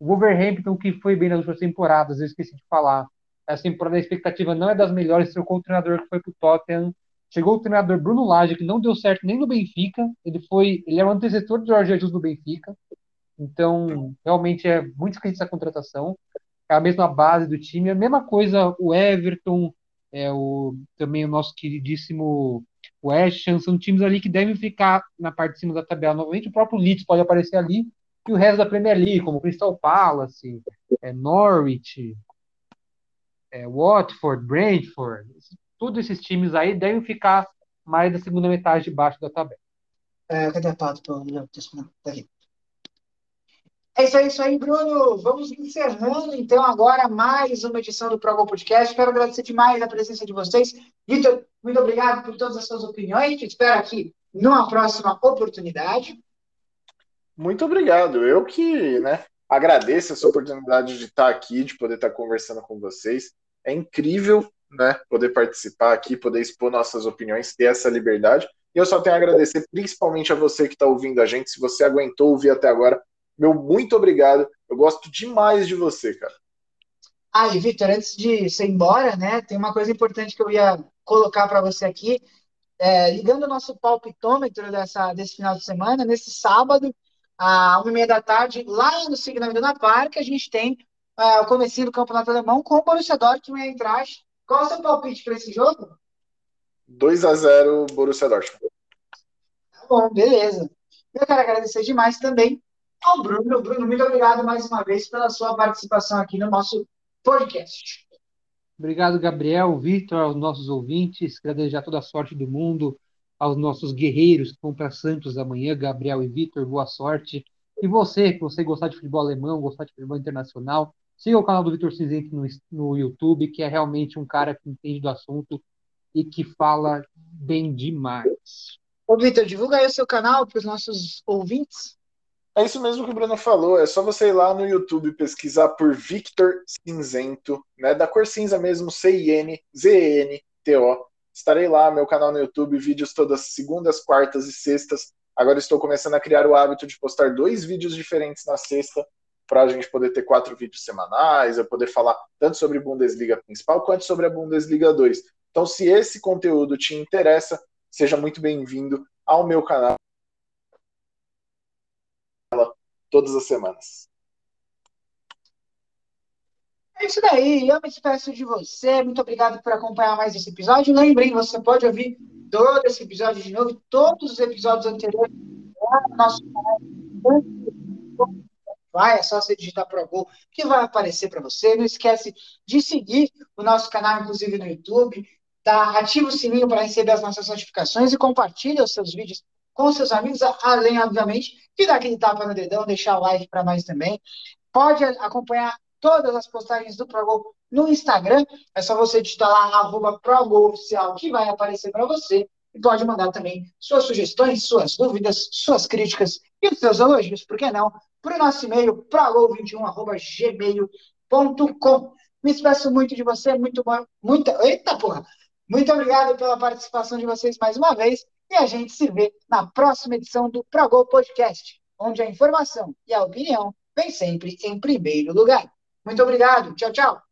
O Wolverhampton, que foi bem nas últimas temporadas, eu esqueci de falar. Essa temporada a expectativa não é das melhores, trocou o treinador que foi pro Tottenham. Chegou o treinador Bruno Lage, que não deu certo nem no Benfica. Ele foi, ele é o antecessor do Jorge Jesus no Benfica. Então, realmente é muito esquisita essa contratação. É a mesma base do time, a mesma coisa o Everton, é o também o nosso queridíssimo Ham, são times ali que devem ficar na parte de cima da tabela novamente. O próprio Leeds pode aparecer ali, e o resto da Premier League, como Crystal Palace, é, Norwich, é, Watford, Brentford, todos esses times aí devem ficar mais da segunda metade de baixo da tabela. É, cadê a pauta? Tá É isso aí, isso aí, Bruno. Vamos encerrando então agora mais uma edição do Pro Podcast. Quero agradecer demais a presença de vocês. Vitor, muito obrigado por todas as suas opiniões. Te espero aqui numa próxima oportunidade. Muito obrigado. Eu que né, agradeço essa oportunidade de estar aqui, de poder estar conversando com vocês. É incrível né, poder participar aqui, poder expor nossas opiniões, ter essa liberdade. E eu só tenho a agradecer principalmente a você que está ouvindo a gente. Se você aguentou ouvir até agora, meu muito obrigado. Eu gosto demais de você, cara. Ah, e Vitor, antes de você ir embora, né, tem uma coisa importante que eu ia colocar para você aqui. É, ligando o nosso palpitômetro dessa, desse final de semana, nesse sábado, às uma e meia da tarde, lá no Signal Iduna Park, a gente tem uh, o comecinho do Campeonato Alemão com o Borussia Dortmund e Eintracht. Qual é o seu palpite para esse jogo? 2 a 0 Borussia Dortmund. Tá bom, beleza. Eu quero agradecer demais também ao Bruno. Bruno, muito obrigado mais uma vez pela sua participação aqui no nosso podcast. Obrigado, Gabriel, Vitor, aos nossos ouvintes. Quero desejar toda a sorte do mundo aos nossos guerreiros que vão para Santos amanhã, Gabriel e Vitor, boa sorte. E você, que você gostar de futebol alemão, gostar de futebol internacional, siga o canal do Vitor Cinzento no, no YouTube, que é realmente um cara que entende do assunto e que fala bem demais. Ô, Vitor, divulga aí o seu canal para os nossos ouvintes. É isso mesmo que o Bruno falou, é só você ir lá no YouTube pesquisar por Victor Cinzento, né, da cor cinza mesmo, C-I-N-Z-E-N-T-O. Estarei lá, meu canal no YouTube, vídeos todas segundas, quartas e sextas. Agora estou começando a criar o hábito de postar dois vídeos diferentes na sexta, para a gente poder ter quatro vídeos semanais, eu poder falar tanto sobre Bundesliga principal quanto sobre a Bundesliga 2. Então, se esse conteúdo te interessa, seja muito bem-vindo ao meu canal todas as semanas. É isso daí, eu me despeço de você. Muito obrigado por acompanhar mais esse episódio. Lembrem, você pode ouvir todo esse episódio de novo, todos os episódios anteriores lá no nosso canal. Vai, é só você digitar ProGol que vai aparecer para você. Não esquece de seguir o nosso canal, inclusive no YouTube. Tá? Ativa o sininho para receber as nossas notificações e compartilha os seus vídeos com seus amigos, além, obviamente, de dar aquele tapa no dedão, deixar o like para nós também. Pode acompanhar todas as postagens do ProGol no Instagram. É só você digitar lá, arroba ProGolOficial, que vai aparecer para você. E pode mandar também suas sugestões, suas dúvidas, suas críticas e os seus elogios, por que não? Para o nosso e-mail, progol21.gmail.com. Me despeço muito de você, muito bom. Muita. Eita porra! Muito obrigado pela participação de vocês mais uma vez. E a gente se vê na próxima edição do ProGol Podcast, onde a informação e a opinião vem sempre em primeiro lugar. Muito obrigado. Tchau, tchau.